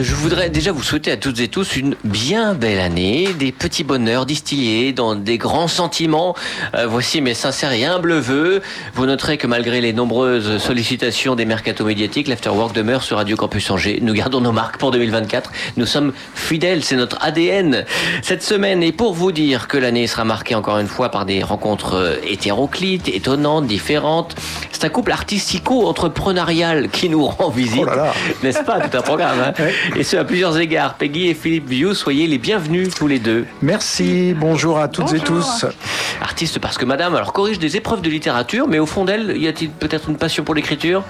je voudrais déjà vous souhaiter à toutes et tous une bien belle année, des petits bonheurs distillés dans des grands sentiments. Euh, voici mes sincères et humbles vœux. Vous noterez que malgré les nombreuses sollicitations des mercato médiatiques, l'Afterwork demeure sur Radio Campus Angers. Nous gardons nos marques pour 2024. Nous sommes fidèles, c'est notre ADN. Cette semaine, et pour vous dire que l'année sera marquée encore une fois par des rencontres euh, hétéroclites, étonnantes, différentes, c'est un couple artistico-entrepreneurial qui nous rend visite. Oh là là. N'est-ce pas Tout un programme. hein et ce, à plusieurs égards. Peggy et Philippe Vieux, soyez les bienvenus tous les deux. Merci, bonjour à toutes et tous. Artiste parce que madame, alors corrige des épreuves de littérature, mais au fond d'elle, y a-t-il peut-être une passion pour l'écriture?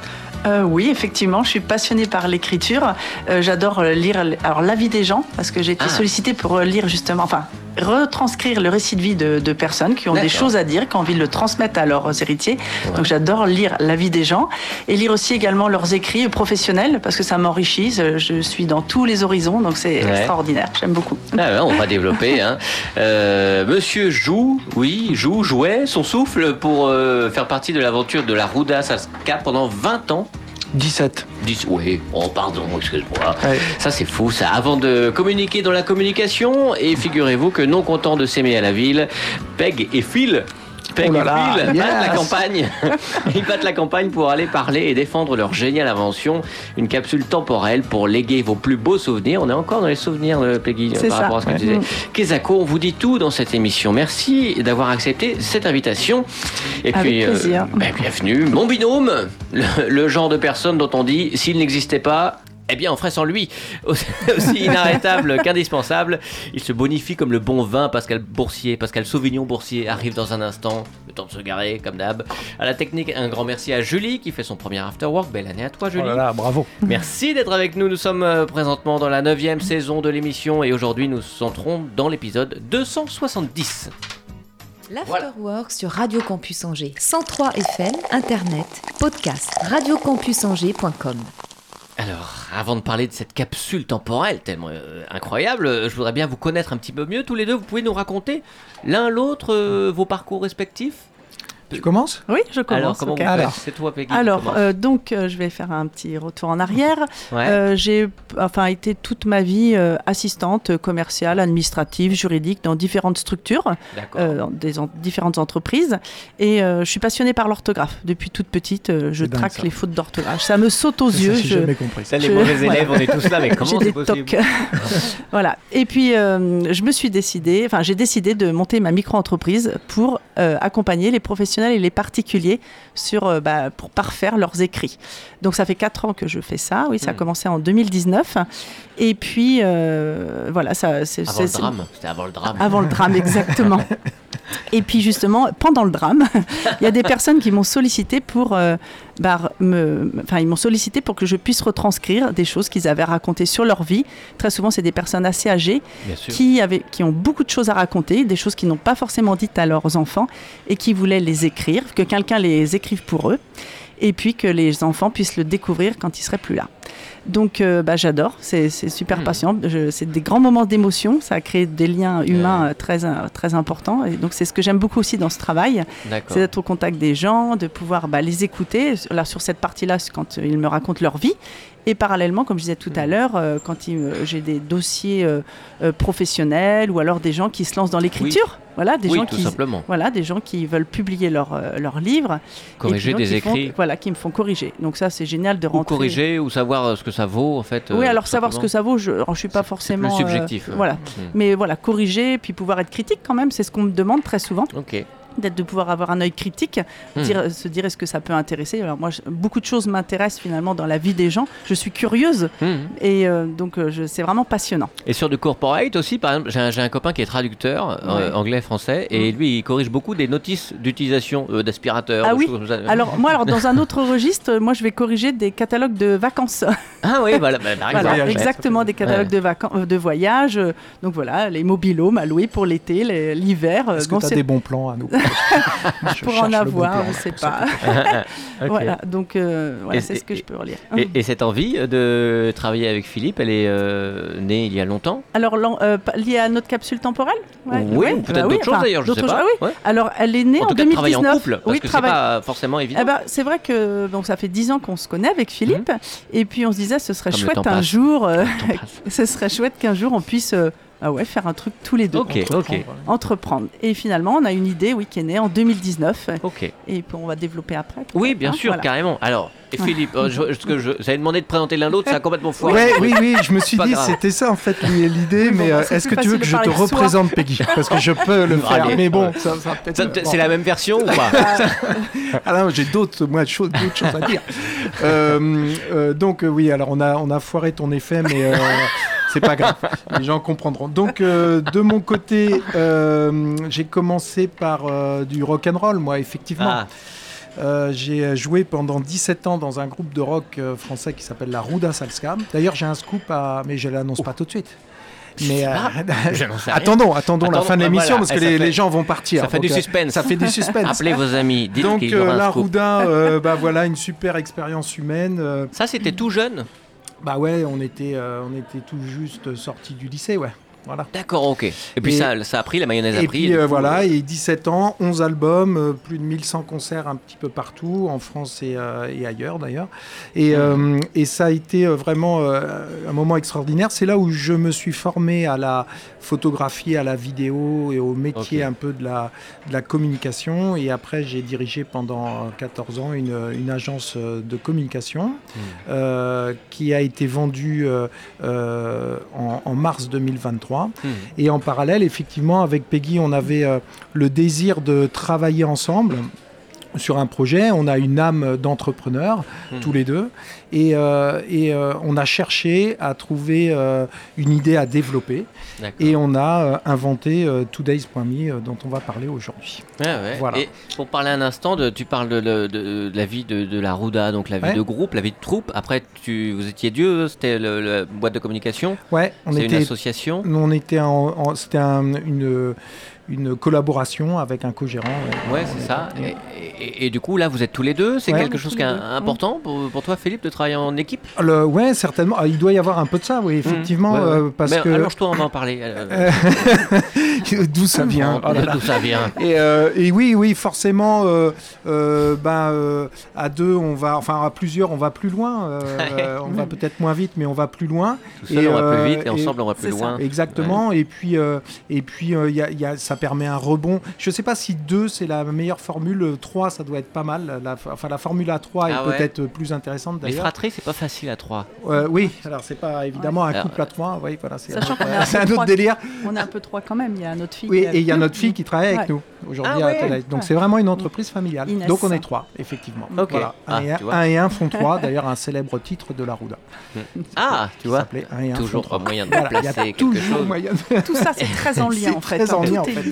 Euh, oui, effectivement, je suis passionnée par l'écriture. Euh, J'adore euh, lire alors la vie des gens parce que j'ai été Ah. sollicitée pour lire justement, enfin retranscrire le récit de vie de, de personnes qui ont des choses à dire, qui ont envie de le transmettre à leurs héritiers. Donc j'adore lire la vie des gens et lire aussi également leurs écrits professionnels parce que ça m'enrichit. Je suis dans tous les horizons, donc c'est Ouais. extraordinaire. J'aime beaucoup. Ah ouais, on va développer. Hein. Euh, monsieur joue, oui, joue, jouait son souffle pour euh, faire partie de l'aventure de la Ruda Saska pendant 20 ans. 17. 10, oui, oh pardon, excuse-moi. Ouais. Ça c'est fou ça. Avant de communiquer dans la communication, et figurez-vous que non content de s'aimer à la ville, Peg et Phil. Peg Oh là et là, Phil yes. battent la campagne. Ils battent la campagne pour aller parler et défendre leur géniale invention, une capsule temporelle pour léguer vos plus beaux souvenirs. On est encore dans les souvenirs de Peggy C'est par ça. rapport à ce que tu disais. Mm. Kezako, on vous dit tout dans cette émission. Merci d'avoir accepté cette invitation. Et Avec puis, euh, plaisir. ben, bienvenue. Mon binôme, le, le genre de personne dont on dit s'il n'existait pas. Eh bien, on ferait sans lui. Aussi inarrêtable qu'indispensable. Il se bonifie comme le bon vin. Pascal Boursier, Pascal Sauvignon Boursier arrive dans un instant. Le temps de se garer, comme d'hab. À la technique, un grand merci à Julie qui fait son premier afterwork. Belle année à toi, Oh Julie. là là, bravo. Merci d'être avec nous. Nous sommes euh, présentement dans la 9 saison de l'émission et aujourd'hui nous entrons dans l'épisode 270. L'Afterwork sur Radio Campus Angers. 103 FM, Internet, podcast, radiocampusangers.com. Alors, avant de parler de cette capsule temporelle tellement euh, incroyable, euh, je voudrais bien vous connaître un petit peu mieux tous les deux. Vous pouvez nous raconter l'un l'autre euh, vos parcours respectifs? Tu commences Oui, je commence. Alors, comment ok. vous faites Alors. C'est toi, Peggy. Alors, euh, donc, euh, je vais faire un petit retour en arrière. Ouais. Euh, j'ai enfin été toute ma vie euh, assistante commerciale, administrative, juridique dans différentes structures, euh, dans des en- différentes entreprises. Et euh, je suis passionnée par l'orthographe. Depuis toute petite, euh, je traque ça. les fautes d'orthographe. Ça me saute aux Ça, yeux. J'ai je- jamais compris. Ça, les je- mauvais voilà. élèves, on est tous là, mais comment J'ai c'est des possible tocs. voilà. Et puis, euh, je me suis décidée, enfin, j'ai décidé de monter ma micro-entreprise pour euh, accompagner les professionnels et les particuliers sur, euh, bah, pour parfaire leurs écrits. Donc, ça fait quatre ans que je fais ça. Oui, ça a Hmm. commencé en 2019. Et puis, euh, voilà, ça, c'est Avant le drame. C'était avant le drame. avant le drame, exactement. Et puis justement, pendant le drame, il y a des personnes qui m'ont sollicité pour, euh, bah, me, enfin, ils m'ont sollicité pour que je puisse retranscrire des choses qu'ils avaient racontées sur leur vie. Très souvent, c'est des personnes assez âgées qui, avaient, qui ont beaucoup de choses à raconter, des choses qu'ils n'ont pas forcément dites à leurs enfants et qui voulaient les écrire, que quelqu'un les écrive pour eux, et puis que les enfants puissent le découvrir quand ils seraient plus là. Donc, euh, bah, j'adore, c'est super Mhm. patient. C'est des grands moments d'émotion, ça a créé des liens humains euh, très, euh, très importants. Et donc, c'est ce que j'aime beaucoup aussi dans ce travail, c'est d'être au contact des gens, de pouvoir bah, les écouter. Là, sur cette partie-là, c'est quand ils me racontent leur vie. Et parallèlement, comme je disais tout à Mhm. l'heure, euh, quand euh, j'ai des dossiers euh, professionnels ou alors des gens qui se lancent dans l'écriture, voilà, des oui, gens tout qui simplement. voilà, des gens qui veulent publier leurs leurs livres. Corriger des font- écrits. voilà, qui me font corriger. Donc ça, c'est génial de Ou rentrer. corriger, ou savoir ce que ça vaut, en fait. Oui, euh, alors savoir ce que ça vaut, je ne suis pas forcément. plus euh, subjectif. ouais. voilà. Hmm. Mais voilà, corriger, puis pouvoir être critique quand même, c'est ce qu'on me demande très souvent, Ok. D'être de pouvoir avoir un œil critique, Hmm. dire, se dire est-ce que ça peut intéresser? Alors moi, je- beaucoup de choses m'intéressent finalement dans la vie des gens. Je suis curieuse Hmm. et euh, donc euh, c'est vraiment passionnant. Et sur du corporate aussi, par exemple, j'ai un, copain qui est traducteur euh, Ouais. anglais-français et lui il corrige beaucoup des notices d'utilisation euh, d'aspirateurs. Ah oui choses. Alors moi, alors dans un autre registre, moi je vais corriger des catalogues de vacances. Ah oui, voilà, bah, par exemple. exactement, des catalogues Ouais. de, vacances, euh, de voyage. euh, donc voilà, les mobilhomes à louer pour l'été, l'hiver. Est-ce que tu as c'est- des bons plans à nous? pour en avoir, je ne sais ça. pas. Voilà, donc euh, voilà, c'est ce que et- je peux relire. Et, et cette envie de travailler avec Philippe, elle est euh, née il y a longtemps? Alors, euh, pas- lié à notre capsule temporelle? Ouais, Oui, ouais, peut-être bah oui, d'autres choses enfin, d'ailleurs, je sais pas. ah oui. Ouais. Alors, elle est née En en, tout cas, travailler en 2019. couple, parce oui, que c'est travail- pas forcément évident. Eh ben, c'est vrai que donc ça fait 10 ans qu'on se connaît avec Philippe, et puis on se disait ce serait Comme chouette un passe. jour, euh, ce serait chouette qu'un jour on puisse ah ouais, faire un truc tous les deux, Ok, ok, entreprendre. Et finalement, on a une idée, oui, qui est née en 2019, ok. et puis on va développer après. Oui, bien hein, sûr, voilà. carrément. Alors, et Philippe, euh, je, que je, j'avais demandé de présenter l'un l'autre, ça a complètement foiré. Ouais, oui, oui, je me suis dit, grave. c'était ça en fait l'idée, Oui, mais bah, euh, est-ce que tu veux que je te représente Peggy? Parce que je peux le faire, Allez. mais bon, ça, ça va peut-être. Ça, bon. C'est la même version ou pas? Ah non, j'ai d'autres, moi, choses, d'autres choses à dire. Euh, euh, donc euh, oui, alors on a, on a foiré ton effet, mais euh, c'est pas grave. Les gens comprendront. Donc euh, de mon côté, euh, j'ai commencé par euh, du rock and roll, moi, effectivement. Ah, j'ai joué pendant 17 ans dans un groupe de rock français qui s'appelle la Ruda Salskam. D'ailleurs, j'ai un scoop à... mais je l'annonce pas tout de suite. Mais euh, rien. attendons, attendons la fin de bah l'émission voilà, parce que ça les, fait- les gens vont partir. ça fait Donc, du suspense. Ça fait du suspense. Appelez vos amis, dites Donc euh, la euh, bah voilà une super expérience humaine. Ça, c'était tout jeune bah ouais, on était, euh, on était tout juste sortis du lycée, ouais. Voilà. D'accord, ok. Et puis Et- ça, ça a pris, la mayonnaise a Et pris. puis du euh, voilà, et 17 ans, 11 albums, euh, plus de 1100 concerts un petit peu partout, en France et, euh, et ailleurs d'ailleurs. Et, euh, et ça a été euh, vraiment euh, un moment extraordinaire. C'est là où je me suis formé à la photographie, à la vidéo et au métier un peu de la, de la communication. Et après, j'ai dirigé pendant 14 ans une, une agence euh, de communication Hmm. euh, qui a été vendue euh, euh, en, en mars 2023. Hmm. Et en parallèle, effectivement, avec Peggy, on avait euh, le désir de travailler ensemble sur un projet. On a une âme d'entrepreneur, Hmm. tous les deux. Et, euh, et euh, on a cherché à trouver euh, une idée à développer. Et on a inventé Todays.me dont on va parler aujourd'hui. Ouais. Voilà. Et pour parler un instant, de, tu parles de, de- de- de la vie de, la Ruda, donc la vie Ouais. de groupe, la vie de troupe. Après, tu, vous étiez Dieu, c'était la boîte de communication, Ouais, on c'est une était, association. on était c'était un- une, une collaboration avec un co-gérant. ouais. C'est ça. Et, et- et du coup, là, vous êtes tous les deux. C'est Ouais. quelque chose qui est deux. important pour, pour toi, Philippe, de travailler en équipe? Le, ouais, certainement. Ah, il doit y avoir un peu de ça, oui, effectivement, Ouais, ouais. euh, parce Mais que allonge-toi, on va en parler. euh, d'où ça vient. Oh. D'où ça vient Et, euh, et oui, oui, forcément, euh, ben, euh, à deux, on va, enfin à plusieurs, on va plus loin. on va peut-être moins vite, mais on va plus loin. Tout seul, on va plus vite et ensemble, on va plus ça. loin. Exactement. Et puis, et puis, y a- y a- ça permet un rebond. Je sais pas si deux c'est la meilleure formule. Trois, ça doit être pas mal. La, enfin, la formule à 3 Ah est ouais. peut-être plus intéressante Les d'ailleurs. fratries, c'est pas facile à trois. Euh, oui, alors c'est pas évidemment un Alors, couple à trois. Oui, voilà, c'est un un autre délire. On est un peu trois quand même. Il y a notre fille. Oui, et il y a notre fille qui travaille avec Ouais. nous aujourd'hui Ah à ouais. Donc Ouais. c'est vraiment une entreprise familiale. Inès. Donc on est trois, effectivement. Ok. Voilà. Un, Ah, et un, un et un font trois. D'ailleurs, un célèbre titre de la Rouda. Ah, tu vois s'appelait Un et un font Toujours trois. un moyen de placer quelque toujours chose. Tout ça, c'est très en lien C'est en fait. très en hein. lien, Tout en est fait.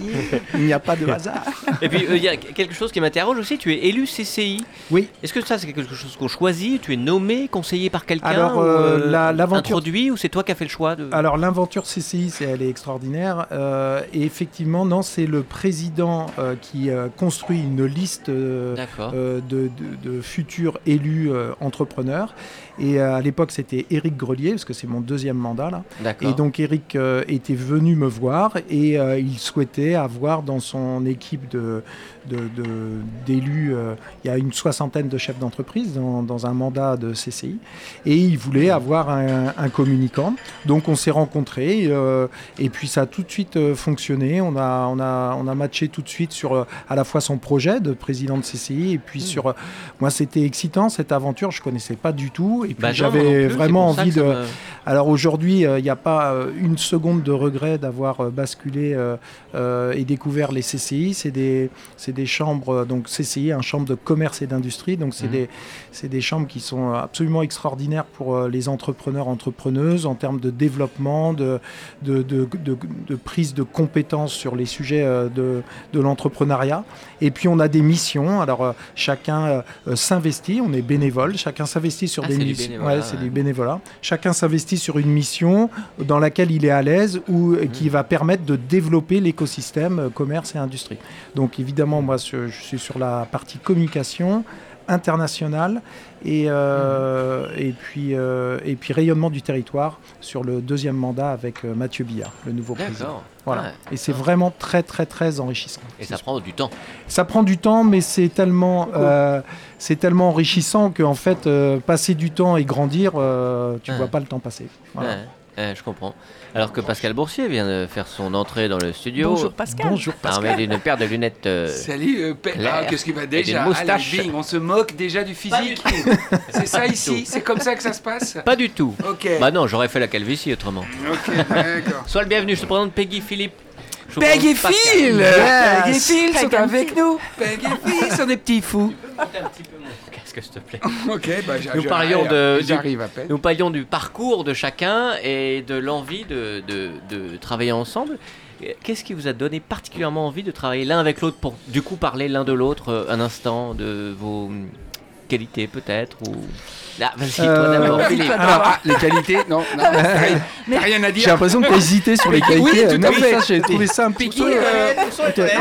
Il n'y a pas de hasard. Et puis, euh, il y a quelque chose qui m'interroge aussi. Tu es élu CCI. Oui. Est-ce que ça, c'est quelque chose qu'on choisit Tu es nommé, conseillé par quelqu'un Alors, euh, la- l'aventure- introduit ou c'est toi qui as fait le choix de... Alors l'aventure CCI, elle est extraordinaire. euh, et effectivement, non, c'est le président euh, qui euh, construit une liste euh, euh, de, de- de futurs élus euh, entrepreneurs. Et euh, à l'époque, c'était Éric Grelier, parce que c'est mon deuxième mandat là. Et donc Eric euh, était venu me voir et euh, il souhaitait avoir dans son équipe de, d'élus, euh, il y a une soixantaine de chefs d'entreprise dans, dans un mandat de CCI, et il voulait avoir un, un communicant. Donc on s'est rencontrés et puis ça a tout de suite fonctionné. On a, on, a, on a matché tout de suite sur à la fois son projet de président de CCI et puis Hmm. sur... moi c'était excitant cette aventure, je connaissais pas du tout et puis Bah j'avais c'est vraiment envie de... me- Alors aujourd'hui, il n'y a pas euh, une seconde de regret d'avoir euh, basculé euh, euh, et découvert les CCI. C'est des, des chambres, euh, donc CCI, un chambre de commerce et d'industrie. Donc c'est Mhm. des, des chambres qui sont absolument extraordinaires pour euh, les entrepreneurs, entrepreneuses en termes de développement, de, de, de, prise de compétences sur les sujets euh, de, de l'entrepreneuriat. Et puis on a des missions. Alors euh, chacun euh, euh, s'investit, on est bénévole, chacun s'investit sur Ah, des missions. Bénévolat, Ouais, c'est ouais. du bénévolat. Chacun s'investit sur une mission dans laquelle il est à l'aise ou euh, qui va permettre de développer l'écosystème euh, commerce et industrie. Donc évidemment, moi je suis sur la partie communication internationale et, euh, et, puis, euh, et puis rayonnement du territoire sur le deuxième mandat avec euh, Mathieu Billard, le nouveau président. Voilà. Ouais. et c'est vraiment très très très enrichissant. Et ça prend du temps. Ça prend du temps, mais c'est tellement, c'est tellement enrichissant qu'en fait, passer du temps et grandir, tu Ouais. vois pas le temps passer. Voilà. Ouais, ouais, je comprends. Alors que Pascal Boursier vient de faire son entrée dans le studio. Bonjour Pascal. Bonjour Armé d'une paire de lunettes. euh, Salut, euh. Ah, qu'est-ce qui va déjà bing, on se moque déjà du physique. C'est ça ici, c'est comme ça que ça se passe. Pas du tout. Ok. Bah non, j'aurais fait la calvitie autrement. Ok, d'accord. Sois le bienvenu, je te présente Peggy Philippe. Je vous Peg et présente Pascal. Phil Yes. Peg et Phil sont avec nous Peg et Phil sont des petits fous Qu'est-ce s'il te plaît Ok, bah Nous parlions de- du- J'arrive à peine. Nous parlions du parcours de chacun et de l'envie de, de- de travailler ensemble. Qu'est-ce qui vous a donné particulièrement envie de travailler l'un avec l'autre pour du coup parler l'un de l'autre euh, un instant de vos qualités peut-être ou... Ah, Euh, Alors, ah, les qualités Non, non, rien- t'as rien à J'ai dire l'impression que tu hésitais sur les qualités. Oui, tout à Non, fait. ça, J'ai trouvé ça un petit peu. euh,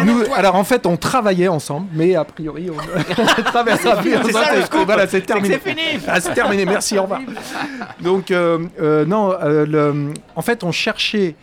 nous- alors en fait, on travaillait ensemble, mais a priori, on le C'est- scoop. Voilà, c'est terminé. C'est fini. Ah, c'est terminé, merci, au revoir. Donc, euh, euh, non, euh, le- en fait, on cherchait,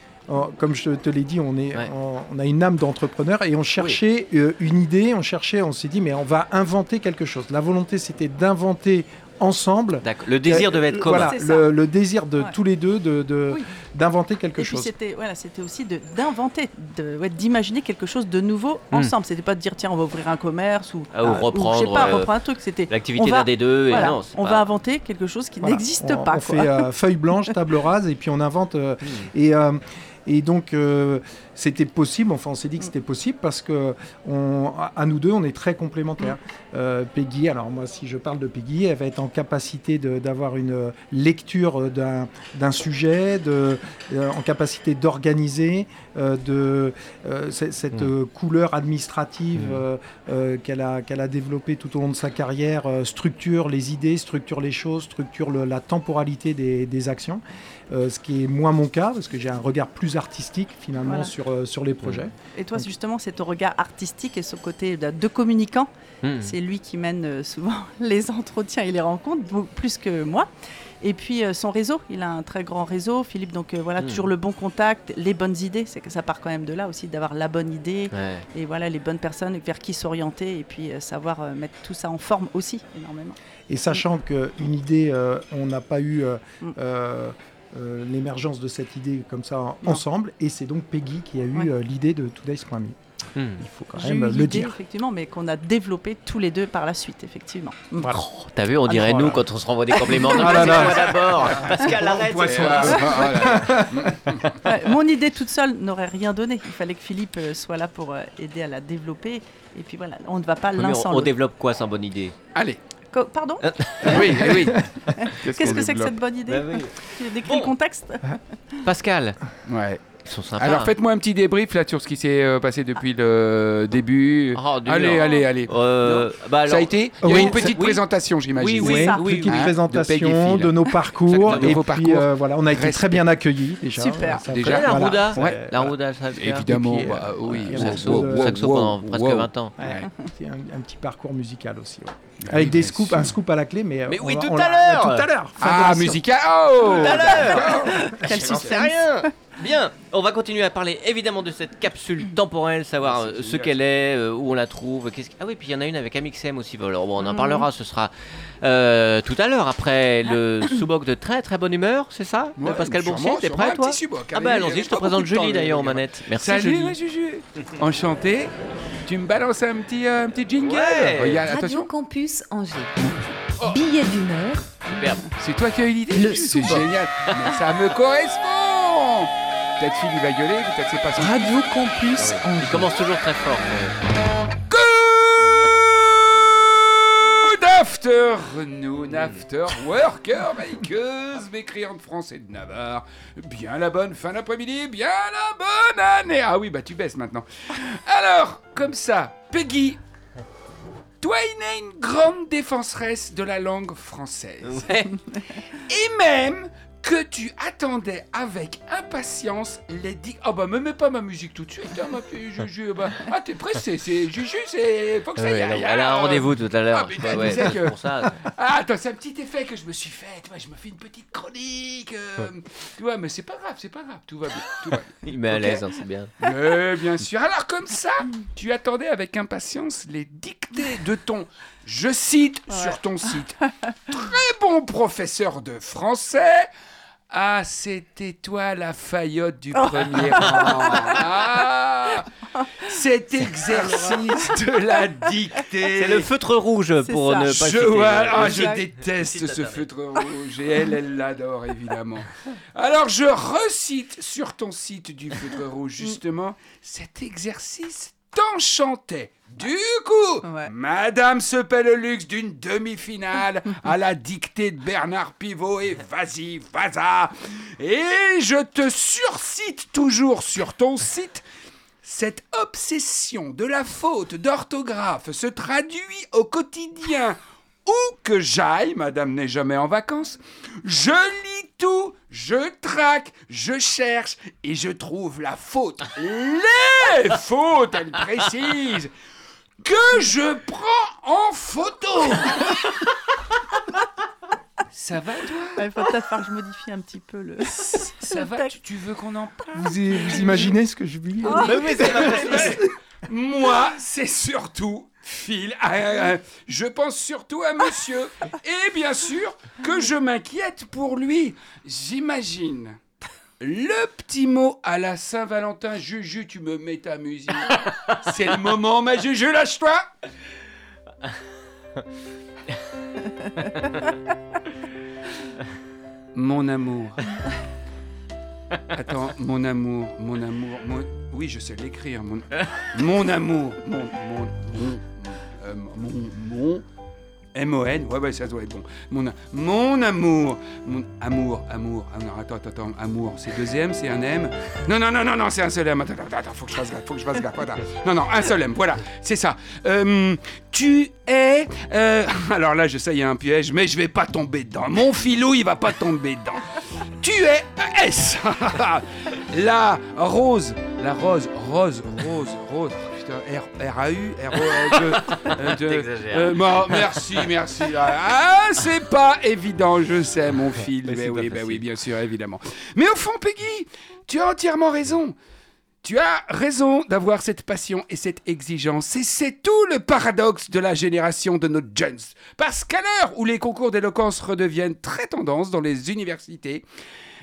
comme je te l'ai dit, on, est, Ouais. on, on a une âme d'entrepreneur et on cherchait euh, une idée, on cherchait, on s'est dit, mais on va inventer quelque chose. La volonté, c'était d'inventer ensemble. Le désir devait être commun. Voilà, le, le désir de Ouais. tous les deux de, de- Oui. d'inventer quelque Et chose. c'était voilà, c'était aussi de d'inventer, de ouais, d'imaginer quelque chose de nouveau Hmm. ensemble. C'était pas de dire tiens on va ouvrir un commerce ou, Ah, ou euh, je sais reprendre, pas euh, reprendre un truc. C'était L'activité l'un des deux. et non, on pas- va inventer quelque chose qui Voilà. n'existe pas. On quoi. fait euh, feuille blanche, table rase, et puis on invente. euh, et, euh, et donc, euh, c'était possible, enfin, on s'est dit que c'était possible parce que on, à- nous deux, on est très complémentaires. Euh, Peggy, alors moi, si je parle de Peggy, elle va être en capacité d'avoir une lecture d'un sujet, de, euh, en capacité d'organiser, euh, de euh, cette Mm. couleur administrative Mm. euh, qu'elle a, qu'elle a développée tout au long de sa carrière, euh, structure les idées, structure les choses, structure le- la temporalité des, des actions, euh, ce qui est moins mon cas, parce que j'ai un regard plus artistique finalement Voilà. sur, euh, sur les projets. Et toi, justement, c'est ton regard artistique et ce côté de, de communicant. Hmm. C'est lui qui mène euh, souvent les entretiens et les rencontres, plus que moi. Et puis euh, son réseau, il a un très grand réseau, Philippe. Donc euh, voilà, Mm. toujours le bon contact, les bonnes idées. C'est que ça part quand même de là aussi, d'avoir la bonne idée Ouais. et voilà les bonnes personnes vers qui s'orienter et puis euh, savoir euh, mettre tout ça en forme aussi énormément. Et sachant qu'une idée, euh, on n'a pas eu. Euh, l'émergence de cette idée comme ça Non. ensemble, et c'est donc Peggy qui a eu Ouais. euh, l'idée de Today's.me. Hmm. Il faut quand même le dire. effectivement, mais qu'on a développé tous les deux par la suite effectivement. Voilà. Oh, T'as vu, on dirait Ah, nous voilà. quand on se renvoie des compliments. Non, Ah d'abord. Pascal, arrête. moi. Ouais, mon idée toute seule n'aurait rien donné. Il fallait que Philippe euh, soit là pour aider à la développer. Et puis voilà, on ne va pas l'un on, sans on l'autre. développe quoi sans bonne idée? Allez, Pardon oui, eh oui. Qu'est-ce que c'est que cette bonne idée Bah oui. Tu décris Bon. le contexte Pascal, Ouais. Ils sont sympas. Alors faites-moi un petit débrief là sur ce qui s'est euh, passé depuis le début. Oh, dur. allez, allez, allez. Euh, bah alors, ça a été Il y a Oui, une petite présentation, j'imagine. Oui, Oui, ça. petite. Hein, et présentation de, nos parcours. Et vos puis parcours. euh, voilà, on a été Respect. très bien accueillis déjà. Super. Ça Déjà. fait- la voilà. Rouda, Ouais. la Rouda, ça bien. Évidemment, bah, oui. Saxo, wow, wow, saxo wow, pendant presque wow. 20 ans. C'est un, petit parcours musical aussi. Avec des scoops, un scoop à la clé, mais. Mais oui, tout à l'heure. Tout à l'heure Ah, musical Oh Tout à l'heure Quel suspense. Bien, on va continuer à parler évidemment de cette capsule temporelle, savoir euh, ce qu'elle est, euh, où on la trouve. qu'est-ce que- Ah oui, puis il y en a une avec Amixem aussi. Alors bon, on en Mhm. parlera, ce sera euh, tout à l'heure après le sous-boc de très très bonne humeur, c'est ça? De Ouais, Pascal sûrement, Boursier, t'es sûrement, prêt un toi? petit Ah bah allons-y, je te pas présente beaucoup de temps, Julie les d'ailleurs manettes. Merci Salut, Julie. ouais, Juju. Enchanté. Tu me balances un petit, euh, un petit jingle? Ouais. Regarde, Radio attention, Campus Angers. Billet d'humeur. Superbe. c'est toi qui as eu l'idée Le C'est sous-boc. génial. Mais ça me correspond Peut-être Phil il va gueuler, peut-être c'est pas son... Radio Campus Il Angers. commence toujours très fort. Good afternoon Noon After Worker, makeuse, mécréante français de Navarre. Bien la bonne fin d'après-midi, bien la bonne année. Ah oui, bah tu baisses maintenant. Alors, comme ça, Peggy, toi, il est une grande défenseresse de la langue française. Ouais. Et même que tu attendais avec impatience les dix... Oh bah me mets pas ma musique tout de suite, hein, ma petite Juju. Bah, ah t'es pressé, c'est Juju, c'est... Faut que ça y aille. elle a- elle a un rendez-vous tout à l'heure. Ah, mais Ouais, que- pour ça. Ah attends, c'est un petit effet que je me suis fait, tu vois, je me fais une petite chronique. euh, tu vois, mais c'est pas grave, c'est pas grave, tout va bien, tout va bien. Il met à Ok. l'aise, hein, c'est bien. Mais bien sûr. Alors comme ça, tu attendais avec impatience les dictées de ton, je cite sur ton site, très bon professeur de français. Ah, c'était toi la faillotte du premier rang. Ah, cet exercice de la dictée. C'est le feutre rouge pour ça. ne pas Je, le- ah, je déteste ce feutre rouge et elle, elle l'adore évidemment. Alors je recite sur ton site du feutre rouge justement cet exercice t'enchantait. Du coup, Ouais. Madame se paie le luxe d'une demi-finale à la dictée de Bernard Pivot et vas-y, vas Et je te surcite toujours sur ton site cette obsession de la faute d'orthographe se traduit au quotidien. Où que j'aille, madame n'est jamais en vacances, je lis tout, je traque, je cherche et je trouve la faute, les fautes, elle précise, que je prends en photo. Ça va toi Il faut peut-être faire que je modifie un petit peu le. Ça va tu, tu veux qu'on en parle Vous, vous imaginez ce que je Oh. C'est pas possible. Moi, c'est surtout Phil. Ah, ah, ah, je pense surtout à monsieur. Et bien sûr que je m'inquiète pour lui. J'imagine. Le petit mot à la Saint-Valentin, Juju, tu me mets ta musique. C'est le moment, ma Juju, lâche-toi. Mon amour. Attends, mon amour, mon amour. Oui, je sais l'écrire, mon... Mon amour, mon... Mon... Mon... euh, mon... mon... M-O-N, ouais, ouais, ça doit être bon. Mon, mon amour, mon amour, amour. Non, attends, attends, amour. C'est deux M, c'est un M? Non, non, non, non, non, c'est un seul M. Attends, attends, attends, faut que je fasse gaffe, faut que je fasse gaffe. Attends. Non, non, un seul M, voilà, c'est ça. Euh, tu es. euh, alors là, je sais, il y a un piège, mais je vais pas tomber dedans. Mon filou, il va pas tomber dedans. Tu es S. la rose, la rose, rose, rose, rose. Putain, R, R-A-U, R-O-2. T'exagères. Euh, merci, merci. Ah, c'est pas évident, je sais, mon fil. Mais pas oui, ben oui, bien sûr, évidemment. Mais au fond, Peggy, tu as entièrement raison. Tu as raison d'avoir cette passion et cette exigence. Et c'est tout le paradoxe de la génération de nos jeunes. Parce qu'à l'heure où les concours d'éloquence redeviennent très tendance dans les universités,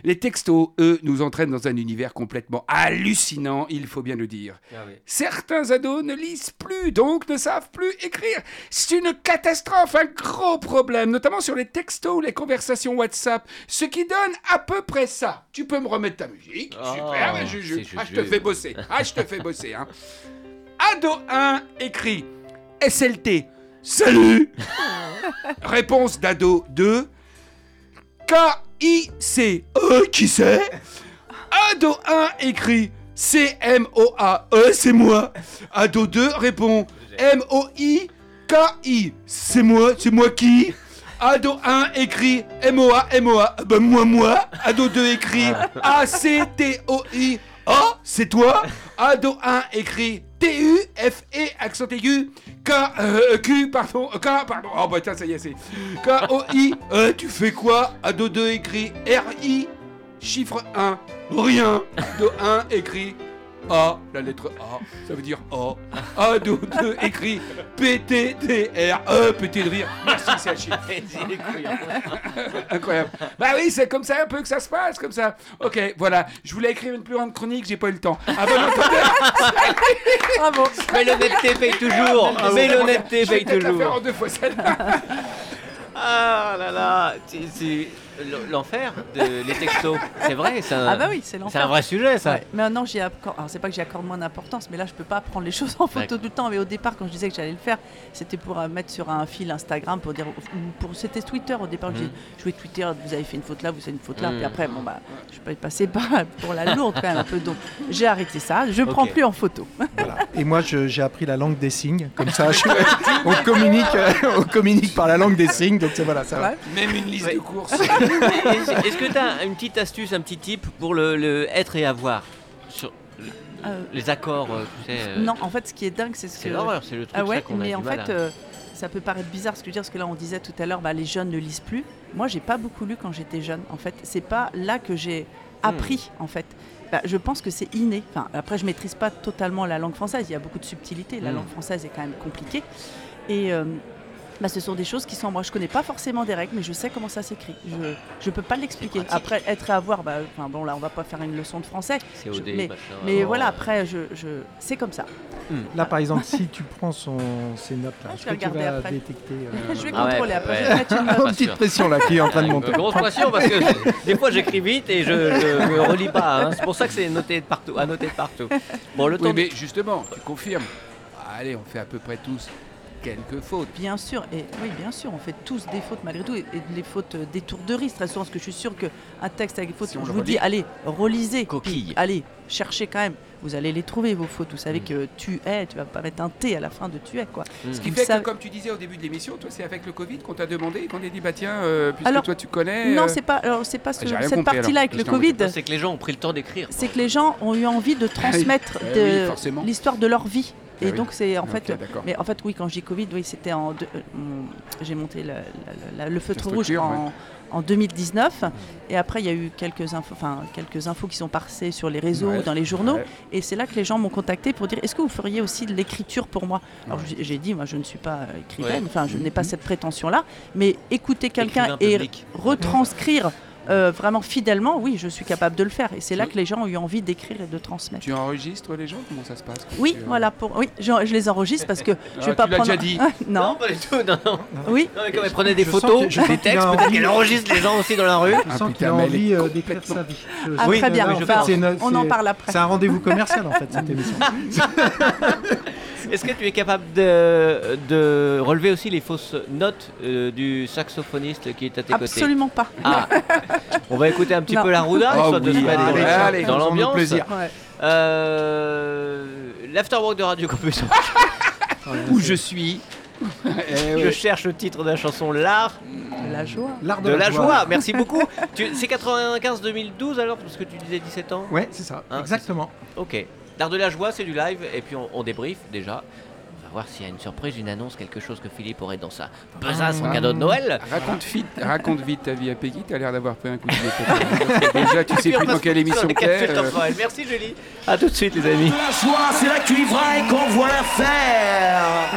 les textos, eux, nous entraînent dans un univers complètement hallucinant, il faut bien le dire. Ah oui. Certains ados ne lisent plus, donc ne savent plus écrire. C'est une catastrophe, un gros problème, notamment sur les textos ou les conversations WhatsApp, ce qui donne à peu près ça. Tu peux me remettre ta musique Oh, Super, Juju. c'est Ah, je te fais bosser. Ah, je te fais bosser, hein. Ado 1 écrit SLT. Salut Réponse d'ado 2 K-I-C. Euh, qui c'est? Ado 1 écrit C-M-O-A. Euh, c'est moi. Ado 2 répond M-O-I-K-I. C'est moi, c'est moi qui Ado 1 écrit M-O-A, M-O-A. Ben moi, moi. Ado 2 écrit A-C-T-O-I. Oh, c'est toi Ado 1 écrit T-U-F-E, accent aigu, K-Q, pardon, K, pardon, oh bah tiens, ça y est, c'est K-O-I, euh, tu fais quoi? Ado 2 écrit R-I, chiffre 1, rien. Ado 1 écrit A, la lettre A, ça veut dire A. Ado 2 écrit P-T-T-R, E, pété de rire. Merci, c'est Achille. Incroyable. Bah oui, c'est comme ça un peu que ça se passe, comme ça. Ok, voilà. Je voulais écrire une plus grande chronique, j'ai pas eu le temps. Ah bon entendeur Bravo. Mais l'honnêteté paye toujours. Mais l'honnêteté Je vais paye peut-être la faire en toujours. deux fois celle-là. Ah là là. tu- tu- l'enfer de les textos. C'est vrai, c'est un, Ah bah oui, c'est un vrai sujet ça. Ouais. Mais maintenant, j'y accorde. Alors, c'est pas que j'y accorde moins d'importance, mais là, je peux pas prendre les choses en photo tout le temps. Mais au départ, quand je disais que j'allais le faire, c'était pour euh, mettre sur un fil Instagram pour dire. ou Pour, c'était Twitter au départ. Je, Mhm. disais, je vais Twitter, vous avez fait une faute là, vous avez une faute là. Puis après, bon, bah, je peux passer par, pour la lourde quand même un peu. Donc, j'ai arrêté ça. Je prends Ok. plus en photo. Voilà. Et moi, je- j'ai appris la langue des signes. Comme ça, je- on, communique, euh, on communique par la langue des signes. Donc c'est voilà, ça va. Même une liste Ouais. de courses. Est-ce que tu as une petite astuce, un petit tip pour le, le être et avoir sur Euh, les accords, euh, tu sais euh, non, en fait, ce qui est dingue, c'est ce C'est que. l'horreur, c'est le truc Ah ouais, ça qu'on a mais du en mal fait, à- euh, ça peut paraître bizarre ce que je veux dire, parce que là, on disait tout à l'heure, bah, les jeunes ne lisent plus. Moi, j'ai pas beaucoup lu quand j'étais jeune. En fait, c'est pas là que j'ai appris, en fait. Bah, je pense que c'est inné. Enfin, après, je maîtrise pas totalement la langue française. Il y a beaucoup de subtilités. La Mm. langue française est quand même compliquée. Et euh, bah, ce sont des choses qui sont. Moi, je connais pas forcément des règles, mais je sais comment ça s'écrit. Je je peux pas l'expliquer. Après, être et avoir, bah, enfin, bon, là, on va pas faire une leçon de français. c'est je- OD, mais- Mais voilà, après, je, je... c'est comme ça. Là, par exemple, si tu prends son, ces notes-là, Ah, je est-ce vais que tu regarder vas après. détecter euh, je vais Ah ouais, contrôler après. ouais. Je vais mettre une note. Petite pression là qui est en train de monter. Une grosse pression parce que des fois j'écris vite et je ne relis pas. hein. C'est pour ça que c'est noté de partout, à noter de partout. Bon, le temps Oui, mais justement, tu confirmes. Allez, on fait à peu près tous quelques fautes. Bien sûr, et oui, bien sûr, on fait tous des fautes malgré tout, et, et les fautes euh, d'étourderie, très souvent, parce que je suis sûr qu'un texte avec des fautes, Si on vous relit. dis, allez, relisez, Coquille. puis allez, cherchez quand même, vous allez les trouver, vos fautes, vous savez Mm. que tu es, tu vas pas mettre un T à la fin de tu es, quoi. Mm. Ce qui Vous fait savez- que, comme tu disais au début de l'émission, toi, c'est avec le Covid qu'on t'a demandé qu'on t'a dit, bah tiens, euh, puisque Alors, toi tu connais. Non, euh, c'est pas, alors, c'est pas ce- rien cette partie-là avec le Covid, c'est que les gens ont pris le temps d'écrire. c'est que les gens ont eu envie de transmettre de oui, forcément. l'histoire de leur vie. Ah Et oui. donc, c'est en fait. Mais en fait, oui, quand je dis Covid, oui, c'était en. deux- euh, J'ai monté le, feutre rouge en, en 2019. Et après, il y a eu quelques infos, enfin, quelques infos qui sont passées sur les réseaux, Ouais. dans les journaux. Ouais. Et c'est là que les gens m'ont contacté pour dire est-ce que vous feriez aussi de l'écriture pour moi? Alors, j'ai- dit moi, je ne suis pas écrivaine, enfin, je n'ai pas cette prétention-là. Mais écouter quelqu'un et retranscrire. Euh, vraiment fidèlement, oui, je suis capable de le faire. Et c'est là que les gens ont eu envie d'écrire et de transmettre. Tu enregistres les gens? Comment ça se passe? Quand Oui, tu, euh, voilà, pour, oui, je, je les enregistre parce que je Ah, vais pas tu l'as prendre. déjà dit. non, pas du tout. Non, non. oui, Non, mais comme elle prenait des Je sens photos, que- je sens des textes, peut-être qu'elle enregistre les gens aussi dans la rue. Je Ah, sens putain, qu'il a envie euh, d'écrire sa vie. Je Ah, sens très que- bien, en on fait, va- c'est une- on en parle après. C'est un rendez-vous commercial en fait cette émission. Est-ce que tu es capable de, de relever aussi les fausses notes euh, du saxophoniste qui est à tes côtés absolument pas. Ah, on va écouter un petit Non. peu la rouda, Oh histoire de oui, se mettre allez, dans, allez, dans l'ambiance. plaisir. Ouais. Euh, L'afterwork de Radio Campus. Où je suis. Eh Je ouais. cherche le titre de la chanson L'art De la joie. L'art de la joie. Merci beaucoup. C'est 95-2012 alors Parce que tu disais 17 ans Ouais, c'est ça, Hein, exactement. Ok. L'art de la joie, c'est du live et puis on, on débrief déjà. On va voir s'il y a une surprise, une annonce, quelque chose que Philippe aurait dans sa besace en Ah. cadeau de Noël. Raconte vite, raconte vite ta vie à Peggy, t'as l'air d'avoir pris un coup de pied. Déjà, tu sais plus dans quelle émission t'es. euh. Merci Julie. À tout de suite les amis. La joie, c'est la cuivraille qu'on voit la faire.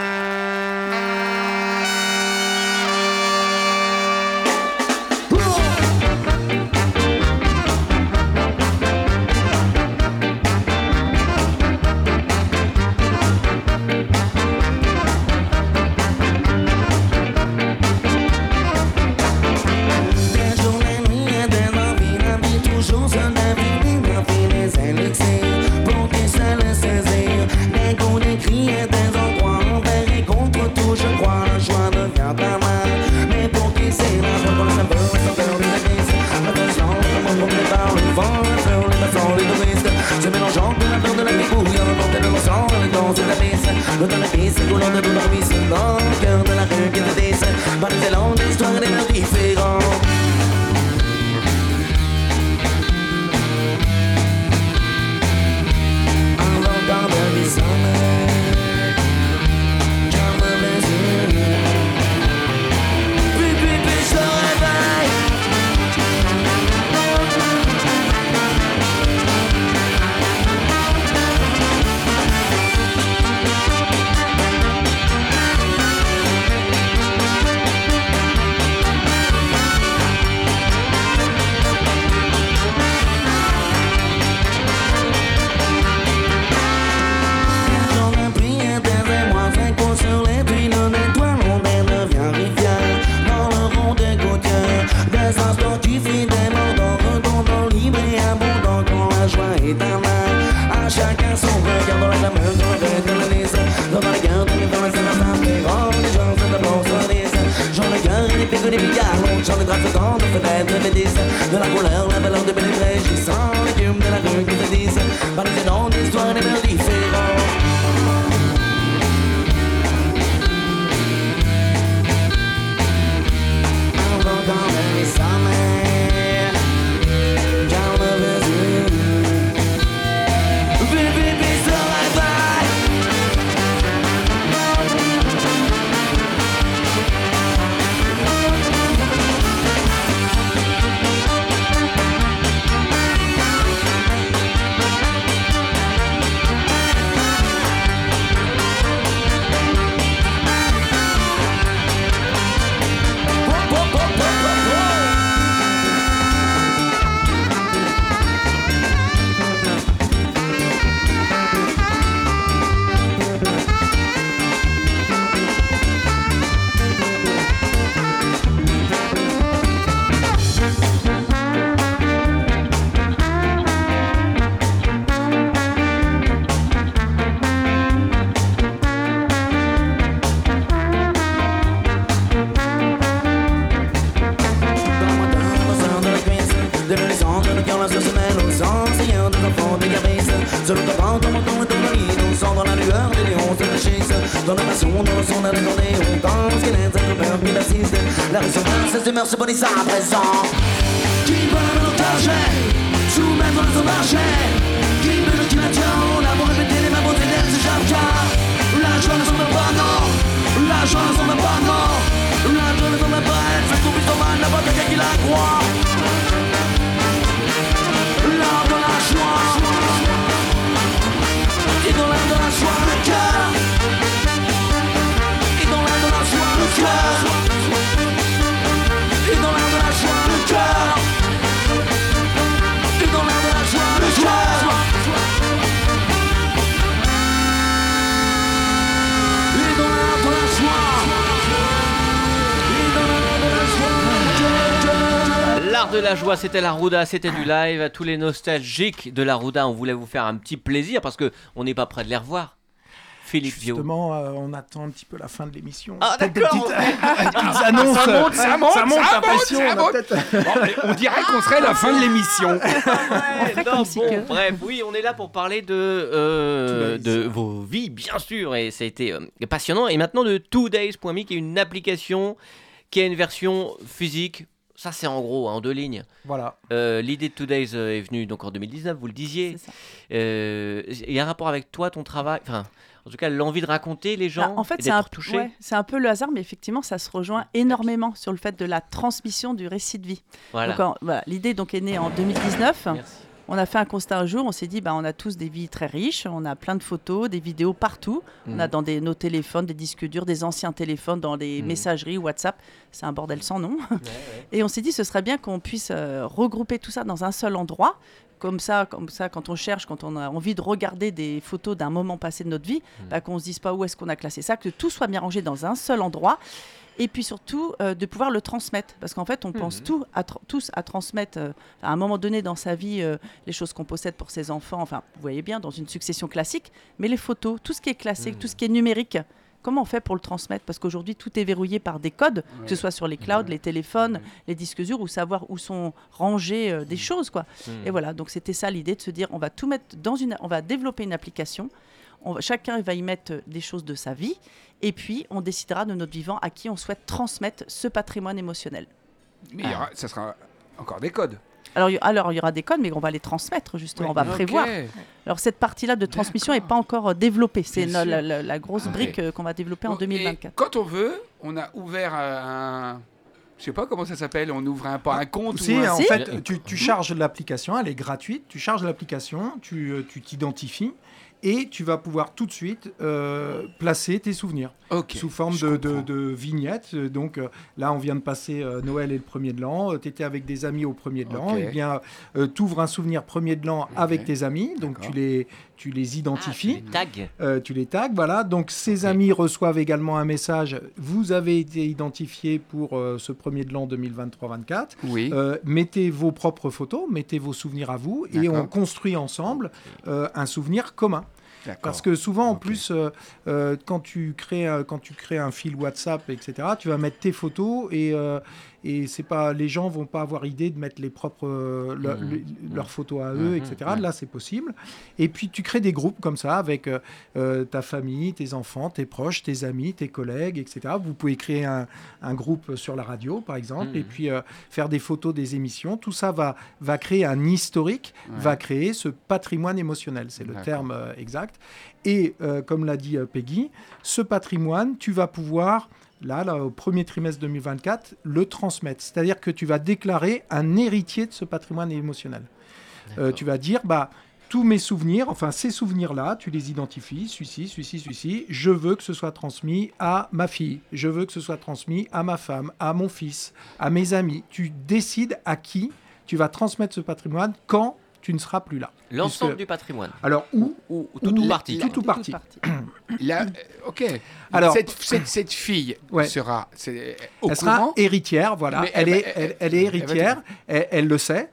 L'art de la joie, c'était la Rouda, c'était du live. À tous les nostalgiques de la Rouda, on voulait vous faire un petit plaisir parce que on n'est pas prêt de les revoir. Philippe Vio. Justement, euh, on attend un petit peu la fin de l'émission. Ah, d'accord. petites, des petites annonces. Ça monte, ça monte, ça monte, ça monte, ça Bon, mais on dirait qu'on serait à la fin de l'émission. Non, bon, que- bref, oui, on est là pour parler de, euh, de vos vies, bien sûr, et ça a été euh, passionnant. Et maintenant de twodays.me, qui est une application qui a une version physique. Ça, c'est en gros, hein, en deux lignes. Voilà. Euh, L'idée de Two Days euh, est venue donc en 2019, vous le disiez. Euh, Il y a un rapport avec toi, ton travail, enfin, en tout cas, l'envie de raconter les gens, Bah, en fait, c'est un, d'être touché. ouais, c'est un peu le hasard, mais effectivement, ça se rejoint énormément sur le fait de la transmission du récit de vie. Voilà. Donc, en- voilà, L'idée donc est née en 2019. Merci. On a fait un constat un jour, on s'est dit, bah, on a tous des vies très riches, on a plein de photos, des vidéos partout. On a Mhm. dans des, nos téléphones, des disques durs, des anciens téléphones, dans les Mhm. messageries, WhatsApp. C'est un bordel sans nom. Et on s'est dit, ce serait bien qu'on puisse euh, regrouper tout ça dans un seul endroit. Comme ça, comme ça, quand on cherche, quand on a envie de regarder des photos d'un moment passé de notre vie, Mhm. bah, qu'on se dise pas où est-ce qu'on a classé ça, que tout soit bien rangé dans un seul endroit. Et puis surtout, euh, de pouvoir le transmettre. Parce qu'en fait, on pense Mhm. tout à tra- tous à transmettre euh, à un moment donné dans sa vie euh, les choses qu'on possède pour ses enfants. Enfin, vous voyez bien, dans une succession classique. Mais les photos, tout ce qui est classique, Mhm. tout ce qui est numérique, comment on fait pour le transmettre? Parce qu'aujourd'hui, tout est verrouillé par des codes, que ce soit sur les clouds, les téléphones, les disques durs, ou savoir où sont rangées des choses. quoi. Mhm. Et voilà, donc c'était ça l'idée de se dire, on va tout mettre dans une, on va développer une application. On chacun va y mettre des choses de sa vie, et puis on décidera de notre vivant à qui on souhaite transmettre ce patrimoine émotionnel. Mais il y aura- ça sera encore des codes. Alors, il y- alors il y aura des codes, mais on va les transmettre justement, on va prévoir. Alors cette partie-là de transmission n'est pas encore euh, développée. C'est la, la- la grosse brique euh, qu'on va développer en Bon, et 2024. Quand on veut, on a ouvert un. Je sais pas comment ça s'appelle. On ouvre un, pas un compte Si, ou un- en Si. fait, tu, tu charges l'application, elle est gratuite. Tu charges l'application, tu euh, tu t'identifies et tu vas pouvoir tout de suite euh, placer tes souvenirs sous forme de, de, comprends. de vignettes. Donc euh, là, on vient de passer euh, Noël et le premier de l'an. tu étais avec des amis au premier de l'an. Ok. Et bien, tu ouvres un souvenir premier de l'an avec tes amis. Donc tu les, tu les Ah, tu identifies. les tags. Euh, tu les tags, voilà. Donc, ces Ok. amis reçoivent également un message. Vous avez été identifié pour euh, ce premier de l'an 2023-24. Oui. Euh, mettez vos propres photos, mettez vos souvenirs à vous, et on construit ensemble un souvenir commun. Parce que souvent, en plus, euh, euh, quand, tu crées, un- quand tu crées un fil WhatsApp, etc., tu vas mettre tes photos et, et c'est pas, les gens vont pas avoir idée de mettre les propres, euh, le- Mhm. le- leurs photos à eux, Mhm. etc. Ouais. Là, c'est possible. Et puis, tu crées des groupes comme ça avec euh, euh, ta famille, tes enfants, tes proches, tes amis, tes collègues, etc. Vous pouvez créer un, un groupe sur la radio, par exemple, et puis faire des photos des émissions. Tout ça va, va créer un historique, Ouais. va créer ce patrimoine émotionnel. C'est le terme exact. Et euh, comme l'a dit euh, Peggy, ce patrimoine, tu vas pouvoir, là, là, au premier trimestre 2024, le transmettre. C'est-à-dire que tu vas déclarer un héritier de ce patrimoine émotionnel. Euh, tu vas dire, bah, tous mes souvenirs, enfin ces souvenirs-là, tu les identifies, celui-ci, celui-ci, celui-ci, je veux que ce soit transmis à ma fille, je veux que ce soit transmis à ma femme, à mon fils, à mes amis. Tu décides à qui tu vas transmettre ce patrimoine quand tu ne seras plus là. L'ensemble Puisque- du patrimoine. Alors, où Ou, ou tout Ou- ou partie. tout ou partie. Là, euh, ok. Alors- cette, cette, cette fille Ouais. sera c'est, au Elle sera héritière, voilà. Elle, elle est, elle, elle est héritière, elle, elle le sait.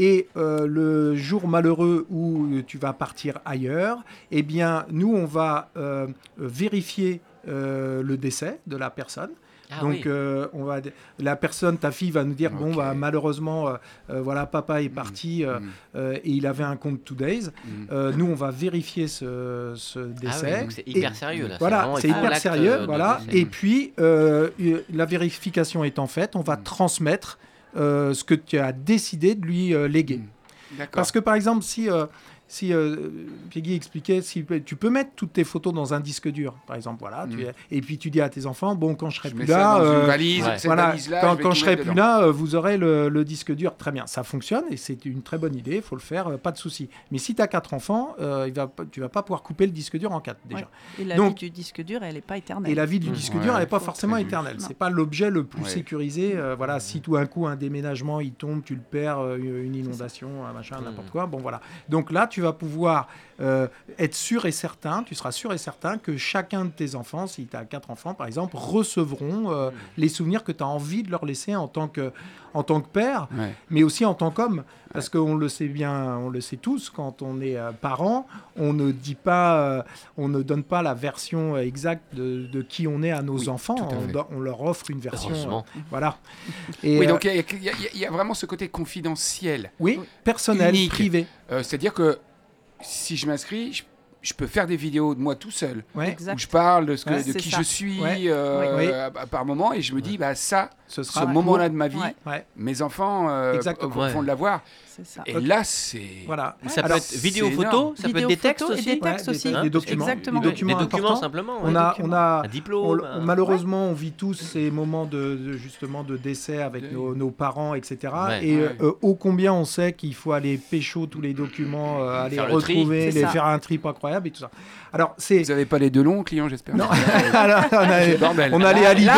Et euh, le jour malheureux où tu vas partir ailleurs, eh bien, nous, on va euh, vérifier euh, le décès de la personne. Ah Donc, oui. euh, on va, la personne, ta fille, va nous dire bon, bah, malheureusement, euh, euh, voilà, papa est parti euh, Mm, euh, et il avait un compte Two Days. mm. Euh, nous, on va vérifier ce, ce Ah oui, décès. donc c'est Et- hyper sérieux là. voilà, c'est hyper sérieux. voilà. Et puis, la vérification étant faite, on va Mm. transmettre euh, ce que tu as décidé de lui euh, léguer. Mm. Parce que, par exemple, si, euh, si euh, Peggy expliquait, si tu peux mettre toutes tes photos dans un disque dur, par exemple, voilà, tu- Mm. et puis tu dis à tes enfants, bon, quand je serai je plus là, euh, valise. ouais. Voilà, quand, je quand serai mettre plus dedans. là, vous aurez le, le disque dur. Très bien, ça fonctionne et c'est une très bonne idée, il faut le faire, euh, pas de souci. Mais si tu as quatre enfants, euh, il va, tu vas pas pouvoir couper le disque dur en quatre déjà. Ouais. Et la Donc- vie du disque dur, elle n'est pas éternelle. Et la vie du Mmh. disque Ouais, dur, elle n'est pas forcément éternelle. C'est pas l'objet le plus Ouais. sécurisé. Euh, voilà, si tout d'un coup un déménagement il tombe, tu le perds, euh, une inondation, un machin, Mmh. n'importe quoi. Bon voilà. Donc là, tu vas pouvoir euh, être sûr et certain, tu seras sûr et certain que chacun de tes enfants, si tu as quatre enfants par exemple, recevront euh, les souvenirs que tu as envie de leur laisser en tant que, en tant que père, Ouais. mais aussi en tant qu'homme. Parce qu'on le sait bien, on le sait tous, quand on est euh, parent, on ne dit pas, on ne donne pas la version exacte de, de qui on est à nos Oui, enfants. à On, leur offre une version. Voilà. Et, Oui, donc il y, a- y y vraiment ce côté confidentiel. oui, personnel, Unique. privé. C'est-à-dire que si je m'inscris, je peux faire des vidéos de moi tout seul. Ouais. Où je parle de, ce que- Ouais, de qui ça. je suis Ouais. euh, à- par moment et je me dis, bah, ça, ce moment-là de ma vie, mes enfants euh, Exactement. vont, l'avoir. C'est ça. Et là, c'est. voilà. Ça peut Alors, être vidéo, c'est photo, ça peut être des textes photo et aussi. des textes Ouais, aussi. des, Hein des documents, Exactement. des Des documents, importants. simplement. On a, on a, Un diplôme. on- un- on- malheureusement, on vit tous ces moments de, de- justement de décès avec nos, nos parents, etc. Ouais. Et Ouais. euh, ô combien on sait qu'il faut aller pécho tous les documents, euh, aller retrouver, les ça. faire un trip incroyable et tout ça. Alors c'est Vous n'avez pas les deux longs clients, j'espère. non, Alors, on, a- allait à l'idée,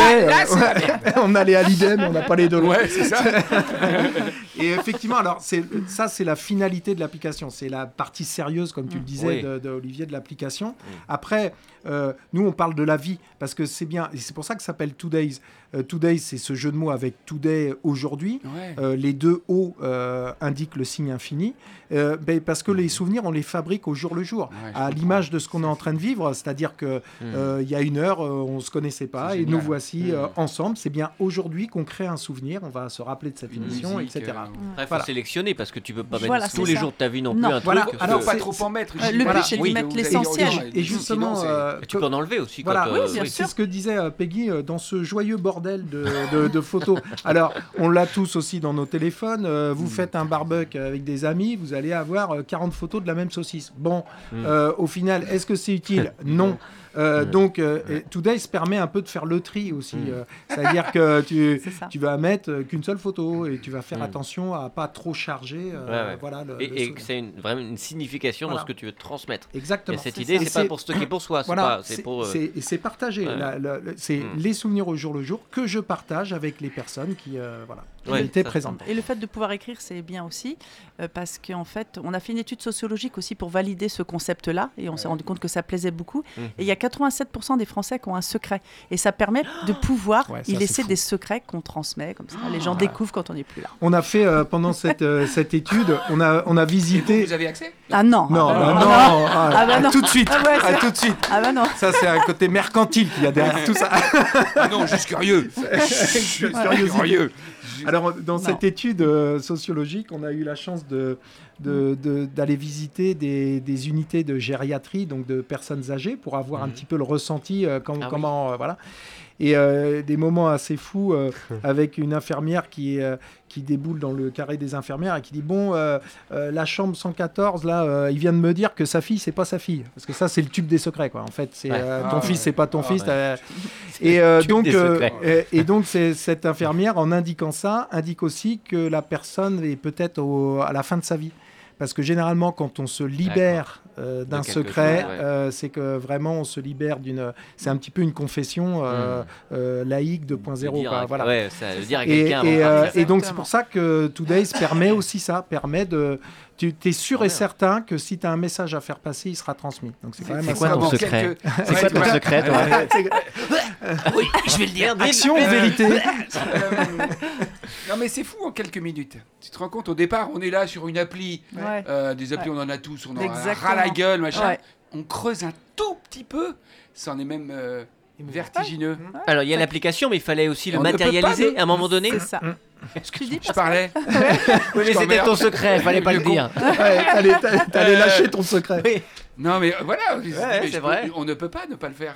on allait à l'idée, mais on n'a pas les deux. Ouais, c'est ça. Et effectivement, alors c'est ça, c'est la finalité de l'application, c'est la partie sérieuse, comme tu le disais, Oui. de, de Olivier, de l'application. Après, euh, nous, on parle de la vie parce que c'est bien, et c'est pour ça que ça s'appelle Two Days. Euh, Two Days, c'est ce jeu de mots avec Today aujourd'hui. Ouais. Euh, les deux O euh, indiquent le signe infini, euh, ben, parce que les souvenirs, on les fabrique au jour le jour, Ouais, à l'image de ce qu'on est en train de vivre, c'est-à-dire que Hmm. euh, il y a une heure, euh, on se connaissait pas, et nous voici Hmm. euh, ensemble. C'est bien aujourd'hui qu'on crée un souvenir, on va se rappeler de cette Une émission, musique, etc. euh, Après, il faut Voilà. sélectionner parce que tu peux pas mettre Voilà, tous les ça. jours de ta vie non, Non. plus un Voilà. truc. Alors, pas trop en mettre. Euh, le but, c'est de Oui, mettre l'essentiel. Et justement, sinon, euh, tu peux en enlever aussi. Voilà, oui, c'est ce que disait Peggy dans ce joyeux bordel de, de- de photos. Alors, on l'a tous aussi dans nos téléphones. euh, vous Mm. faites un barbecue avec des amis, vous allez avoir euh, 40 photos de la même saucisse. Bon, Mm. euh, au final, est-ce que c'est utile? Non. Euh. Donc, euh, et Today se permet un peu de faire le tri aussi. Mm. euh, C'est-à-dire que tu, tu vas mettre euh, qu'une seule photo et tu vas faire Mm. attention à pas trop charger. euh, Ouais, ouais. Voilà, le, Et, et c'est une- vraiment une signification Voilà. dans ce que tu veux transmettre. Exactement. a cette idée, c'est pas Et pour stocker pour soi, c'est Voilà, pas, c'est c'est pour. euh, c'est- et c'est partagé. ouais. C'est Mm. les souvenirs au jour le jour que je partage avec les personnes qui, euh, voilà, qui Ouais, étaient présentes. Et le fait de pouvoir écrire, c'est bien aussi, euh, parce qu'en fait, on a fait une étude sociologique aussi pour valider ce concept-là, et on s'est rendu compte que ça plaisait beaucoup. Mhm. Et il y a 87% des Français qui ont un secret. Et ça permet de pouvoir Ouais, ça, y laisser des secrets qu'on transmet comme ça. Les gens découvrent quand on n'est plus là. On a fait euh, pendant cette, euh, cette étude, on a, on a Et vous, visité. vous avez accès? Ah non Non, Ah bah bah non, ah, Ah bah non. tout de suite, Ah ouais, ah, tout de suite. Ah bah non Ça, c'est un côté mercantile qu'il y a derrière tout ça. Ah non, juste curieux. juste curieux. Alors, dans cette étude euh, sociologique, on a eu la chance de de- de- d'aller visiter des, des unités de gériatrie, donc de personnes âgées, pour avoir un Mhm. petit peu le ressenti, euh, Ah comment, euh, voilà. Et euh, des moments assez fous euh, avec une infirmière qui, euh, qui déboule dans le carré des infirmières et qui dit bon, la chambre 114, là, il vient de me dire que sa fille, c'est pas sa fille, parce que ça, c'est le tube des secrets, quoi. En fait, c'est Ouais. Ah ton fils, c'est pas ton Ah fils. ouais. Et donc, et, et donc, c'est cette infirmière, en indiquant ça, indique aussi que la personne est peut-être à la fin de sa vie. Parce que généralement, quand on se libère euh, d'un secret, ouais. euh, c'est que vraiment on se libère d'une. C'est un petit peu une confession euh, euh, laïque 2.0. Le dire quoi, à- voilà. Ouais, ça veut dire à Et, donc c'est pour ça que Today's permet aussi ça, permet de. Tu es sûr Ah, et merde. certain que si tu as un message à faire passer, il sera transmis. Donc c'est quand même quoi ton secret quelques- C'est quoi ton secret, toi Oui, je vais le dire. Action ou vérité non mais c'est fou en quelques minutes. Tu te rends compte, au départ, on est là sur une appli. Ouais. Euh, des applis, on en a tous, on en a ras la gueule, machin. Ouais. On creuse un tout petit peu, ça en est même euh, vertigineux. Alors, il y a l'application, mais il fallait aussi le On matérialiser de- à un moment donné. C'est ça. Excuse- Tu dis Je parlais. Oui, mais c'était ton secret, fallait pas le dire. Ouais, T'allais Euh, lâcher ton secret. Oui. Non mais voilà, je peux- vrai. on ne peut pas ne pas le faire.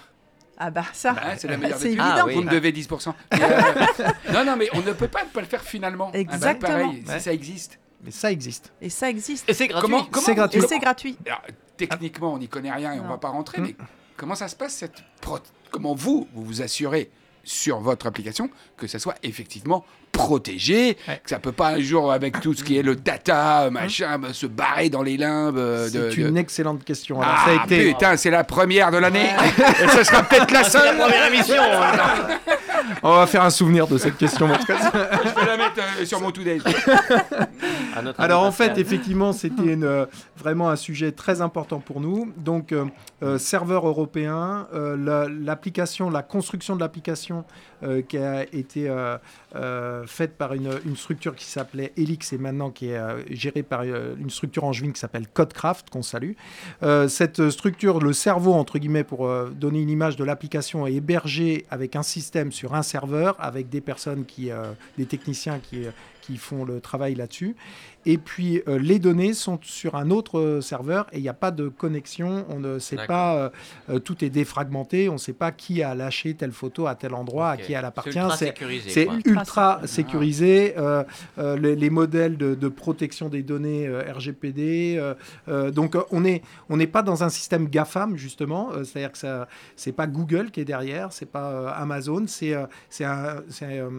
Ah bah ça. Hein, c'est la meilleure des évident. Ah, oui. Vous me devez 10%. Mais, euh, non, non, mais on ne peut pas ne pas le faire finalement. Ah bah, Exactement. pareil, si ça existe. Mais ça existe. Et ça existe. Et c'est gratuit. Comment, comment C'est gratuit. Et c'est gratuit. Alors, techniquement, on n'y connaît rien et on Non. va pas rentrer, Mm. mais comment ça se passe cette pro- Comment vous, vous vous assurez sur votre application que ça soit effectivement protégé, Ouais. que ça peut pas un jour avec tout ce qui est le data, machin, bah, se barrer dans les limbes. euh, C'est de- une excellente question. Alors, Ah ça a été. putain, c'est la première de l'année. Et ce sera peut-être la la seule. première émission. On va faire un souvenir de cette question. en tout cas. Je vais la mettre euh, sur mon today. Alors en fait, effectivement, c'était une, euh, vraiment un sujet très important pour nous. Donc, euh, serveur européen, euh, la- l'application, la, construction de l'application qui a été euh, euh, faite par une, structure qui s'appelait Helix et maintenant qui est euh, gérée par euh, une structure angevine qui s'appelle Codecraft, qu'on salue. Euh, cette structure, le cerveau, entre guillemets, pour euh, donner une image de l'application, est hébergé avec un système sur un serveur, avec des personnes qui, euh, des techniciens qui, euh, qui font le travail là-dessus. Et puis euh, les données sont sur un autre euh, serveur et il n'y a pas de connexion. On ne sait pas, euh, euh, tout est défragmenté. On ne sait pas qui a lâché telle photo à tel endroit, à qui elle appartient. C'est ultra sécurisé, c'est quoi. ultra Ah. sécurisé. euh, euh, les, les modèles de, de protection des données euh, RGPD. euh, euh, donc euh, on n'est on n'est pas dans un système GAFAM justement. euh, C'est-à-dire que ça c'est pas Google qui est derrière, c'est pas euh, Amazon, c'est euh, c'est euh,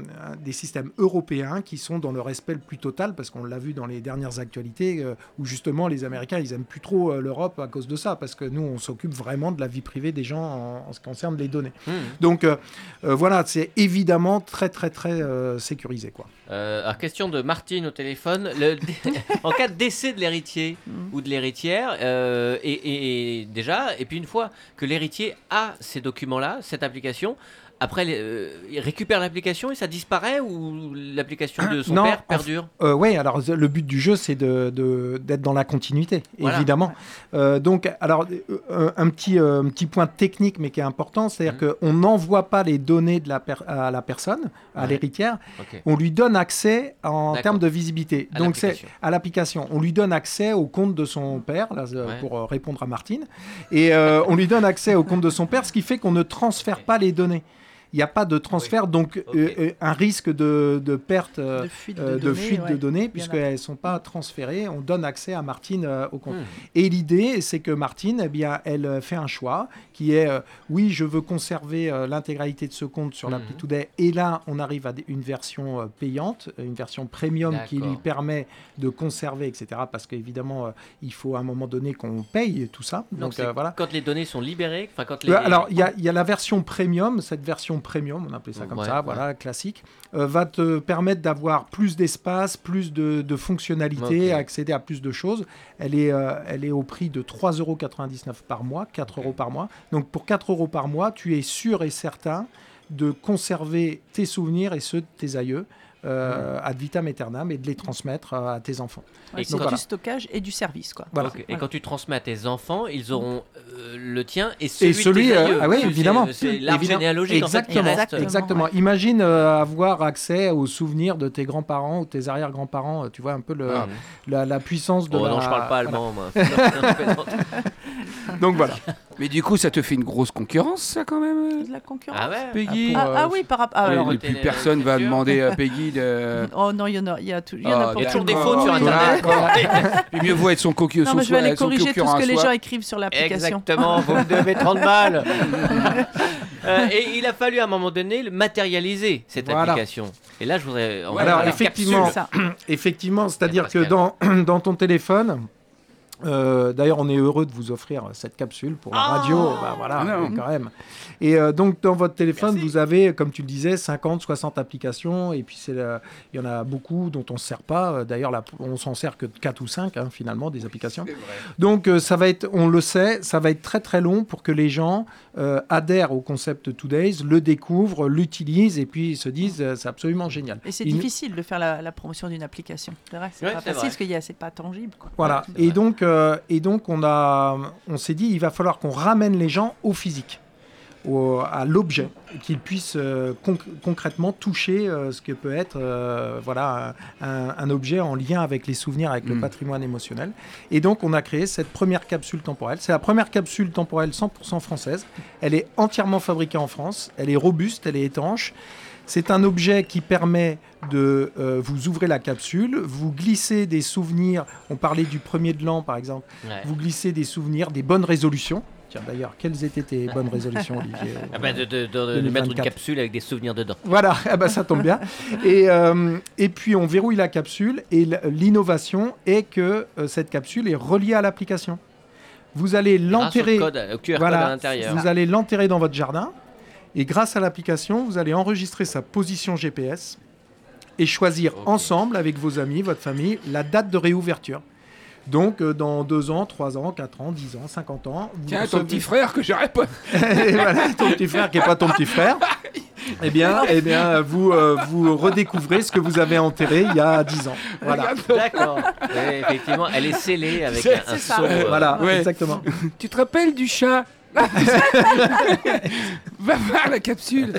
des systèmes européens qui sont dans le respect le plus total parce qu'on l'a vu dans les dernières actualités euh, où justement les Américains ils aiment plus trop euh, l'Europe à cause de ça parce que nous on s'occupe vraiment de la vie privée des gens en, en ce qui concerne les données. Hmm. Donc euh, euh, voilà, c'est évidemment très très très euh, sécurisé quoi. Euh, alors, question de Martine au téléphone. Le- en cas de décès de l'héritier ou de l'héritière, euh, et, et- et déjà, et puis une fois que l'héritier a ces documents-là, cette application, après, euh, il récupère l'application et ça disparaît ou l'application de son Non, père perdure Euh, oui, alors le but du jeu, c'est de, de- d'être dans la continuité, Voilà. évidemment. Euh, donc, alors, euh, un, petit, un petit point technique, mais qui est important, c'est-à-dire Mhm. qu'on n'envoie pas les données de la à la personne, à Ouais. l'héritière, on lui donne accès en termes de visibilité. À Donc, c'est l'application. à l'application. On lui donne accès au compte de son père, là, Ouais. pour répondre à Martine, et on lui donne accès au compte de son père, ce qui fait qu'on ne transfère pas les données. Il n'y a pas de transfert, donc euh, euh, un risque de, de perte euh, De fuite de euh, de données. fuite ouais. de puisqu'elles ne sont pas transférées. On donne accès à Martine euh, au compte. Hmm. Et l'idée, c'est que Martine, eh bien, elle fait un choix qui est euh, oui, je veux conserver euh, l'intégralité de ce compte sur l'appli Mhm. Today. Et là, on arrive à une version euh, payante, une version premium qui lui permet de conserver, etc. Parce qu'évidemment, euh, il faut à un moment donné qu'on paye tout ça. Donc, euh, voilà. quand les données sont libérées, enfin quand les... Euh, Alors, il y, a- il y a la version premium, cette version version premium, on appelait ça comme Ouais, ça, ouais. voilà, classique, euh, va te permettre d'avoir plus d'espace, plus de, de fonctionnalités, accéder à plus de choses. Elle est, euh, elle est au prix de 3,99€ par mois, 4 euros par mois. Donc pour 4 euros par mois, tu es sûr et certain de conserver tes souvenirs et ceux de tes aïeux euh, ad vitam aeternam et de les transmettre à tes enfants. Ouais, Et c'est donc, du stockage et du service, quoi. Voilà. Et Voilà. quand tu transmets à tes enfants, ils auront euh, le tien et celui, Et celui, de tes euh, aïeux. ah oui, C'est- évidemment. C'est Évidemment. généalogique en fait, qui Exactement, reste. Exactement. ouais. Imagine euh, avoir accès aux souvenirs de tes grands-parents ou tes arrière-grands-parents. Tu vois un peu le, Ah. la, la puissance de Oh la... non, je parle pas voilà. allemand, moi. Donc voilà. Mais du coup, ça te fait une grosse concurrence, ça, quand même De la concurrence. ah ouais Peggy pour, Ah, euh, ah oui, par rapport. ah, Et- alors, Et né personne va demander à Peggy de. Oh non, il y en a, il y a, tout- il y en a Ah, pour Il y a toujours des fautes sur Internet. Et mieux vaut être son cocu Non, mais je vais aller corriger tout concurrent ce que les gens écrivent sur l'application. Exactement, vous me devez 30 balles. Euh, et il a fallu à un moment donné le matérialiser cette Voilà. application. Et là, je voudrais. Alors, effectivement, c'est-à-dire que dans ton téléphone, euh, d'ailleurs, on est heureux de vous offrir cette capsule pour la Ah radio. bah, voilà, Non. quand même. Et euh, donc, dans votre téléphone, Merci. vous avez, comme tu le disais, 50, 60 applications. Et puis, la- il y en a beaucoup dont on ne se sert pas. Euh, D'ailleurs, la- on s'en sert que de 4 ou 5, hein, finalement, des applications. Donc, euh, ça va être, on le sait, ça va être très très long pour que les gens euh, adhèrent au concept Today's, le découvrent, l'utilisent et puis se disent euh, c'est absolument génial. Et c'est Il- difficile de faire la, la promotion d'une application. C'est vrai, c'est Ouais, pas c'est facile vrai. parce qu'il y a, c'est pas tangible. Quoi. Voilà. c'est Et vrai. donc, euh, et donc, on a, on s'est dit, il va falloir qu'on ramène les gens au physique, au- à l'objet, qu'ils puissent euh, conc- concrètement toucher euh, ce que peut être, euh, voilà, un, un objet en lien avec les souvenirs, avec le Mm. patrimoine émotionnel. Et donc, on a créé cette première capsule temporelle. C'est la première capsule temporelle 100% française. Elle est entièrement fabriquée en France. Elle est robuste, elle est étanche. C'est un objet qui permet de euh, vous ouvrir la capsule, vous glissez des souvenirs. On parlait du premier de l'an, par exemple. Ouais. Vous glissez des souvenirs, des bonnes résolutions. Tiens, d'ailleurs, quelles étaient tes bonnes résolutions, Olivier Ah bah, de, de- de- de mettre une 2024. capsule avec des souvenirs dedans. Voilà, ah bah, ça tombe bien. Et, euh, et puis, on verrouille la capsule. Et l'innovation est que euh, cette capsule est reliée à l'application. Vous allez l'enterrer. Voilà, vous allez dans votre jardin et grâce à l'application, vous allez enregistrer sa position GPS et choisir ensemble avec vos amis, votre famille, la date de réouverture. Donc, euh, dans 2 ans, 3 ans, 4 ans, 10 ans, 50 ans. vous Tiens, ton recevez- petit frère que j'aurais pas. Et voilà, ton petit frère qui n'est pas ton petit frère. Eh bien, eh bien vous, euh, vous redécouvrez ce que vous avez enterré il y a 10 ans. Voilà, D'accord. Effectivement, elle est scellée avec un, un ça. sceau, euh, voilà Ouais. exactement. Tu te rappelles du chat Va voir la capsule.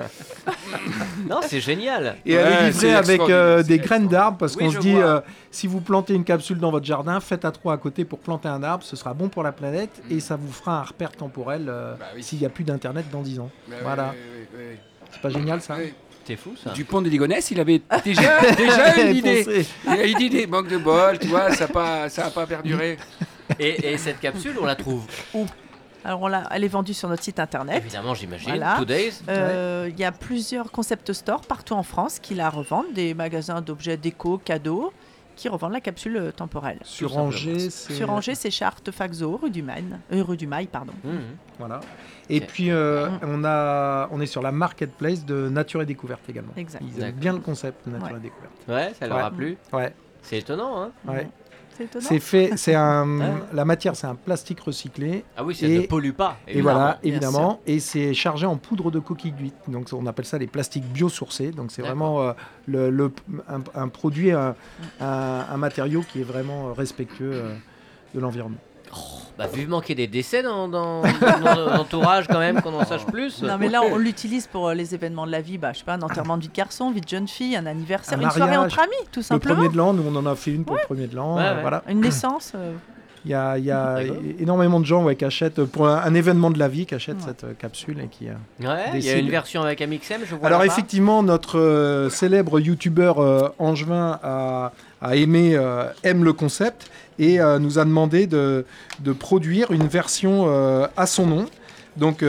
Non, c'est génial. Et elle est livrée avec euh, des graines d'arbres parce Oui, qu'on je se dit, vois. euh, si vous plantez une capsule dans votre jardin, faites à trois à côté pour planter un arbre, ce sera bon pour la planète et ça vous fera un repère temporel euh, Bah oui. s'il n'y a plus d'Internet dans 10 ans. Bah Voilà. ouais, ouais, ouais, C'est pas génial ça? Ouais. C'est fou ça. Dupont de Ligonnès, il avait déjà, déjà une idée. Il a une idée, manque de bol, tu vois, ça n'a pas, ça a pas perduré. Et, et cette capsule, on la trouve où? Alors, on l'a- elle est vendue sur notre site internet. Évidemment, j'imagine. Voilà. Euh, Il y a plusieurs concept stores partout en France qui la revendent, des magasins d'objets déco, cadeaux, qui revendent la capsule euh, temporelle. Sur. Angers, c'est Sur Angers, c'est chez rue du Maine, euh, rue du Mail, pardon. Mhm. Voilà. Et puis euh, Mm. on a, on est sur la marketplace de Nature et Découverte également. Exact. Ils aiment bien le concept de Nature Ouais. et Découverte. Ouais, ça leur Ouais. a plu. Ouais. C'est étonnant, hein ouais. C'est étonnant. C'est fait, c'est un, la matière, c'est un plastique recyclé. Ah oui, ça Et- ne pollue pas. Et voilà, évidemment, et c'est chargé en poudre de coquille d'huître. Donc on appelle ça les plastiques biosourcés. Donc c'est vraiment euh, le, le- un, un produit, un, un- un matériau qui est vraiment euh, respectueux euh, de l'environnement. Bah, vivement qu'il y ait des décès dans, dans, dans l'entourage quand même, qu'on en sache plus. Non mais là on l'utilise pour euh, les événements de la vie, bah, je sais pas, un enterrement de vie de garçon, vie de jeune fille, un anniversaire, Un une soirée mariage. entre amis, tout Le simplement. premier de l'an, nous on en a fait une pour le premier de l'an. Ouais, euh, ouais. Voilà. Une naissance. euh, Il y a, il y a énormément de gens ouais, qui achètent pour un, un événement de la vie, qui achètent Ouais. cette euh, capsule et qui. euh, Ouais, il y a Décide. une version avec Amixem, je vois Alors là-bas. effectivement, notre euh, célèbre youtubeur euh, Angevin a, a aimé, euh, aime le concept et euh, nous a demandé de, de produire une version euh, à son nom. Donc on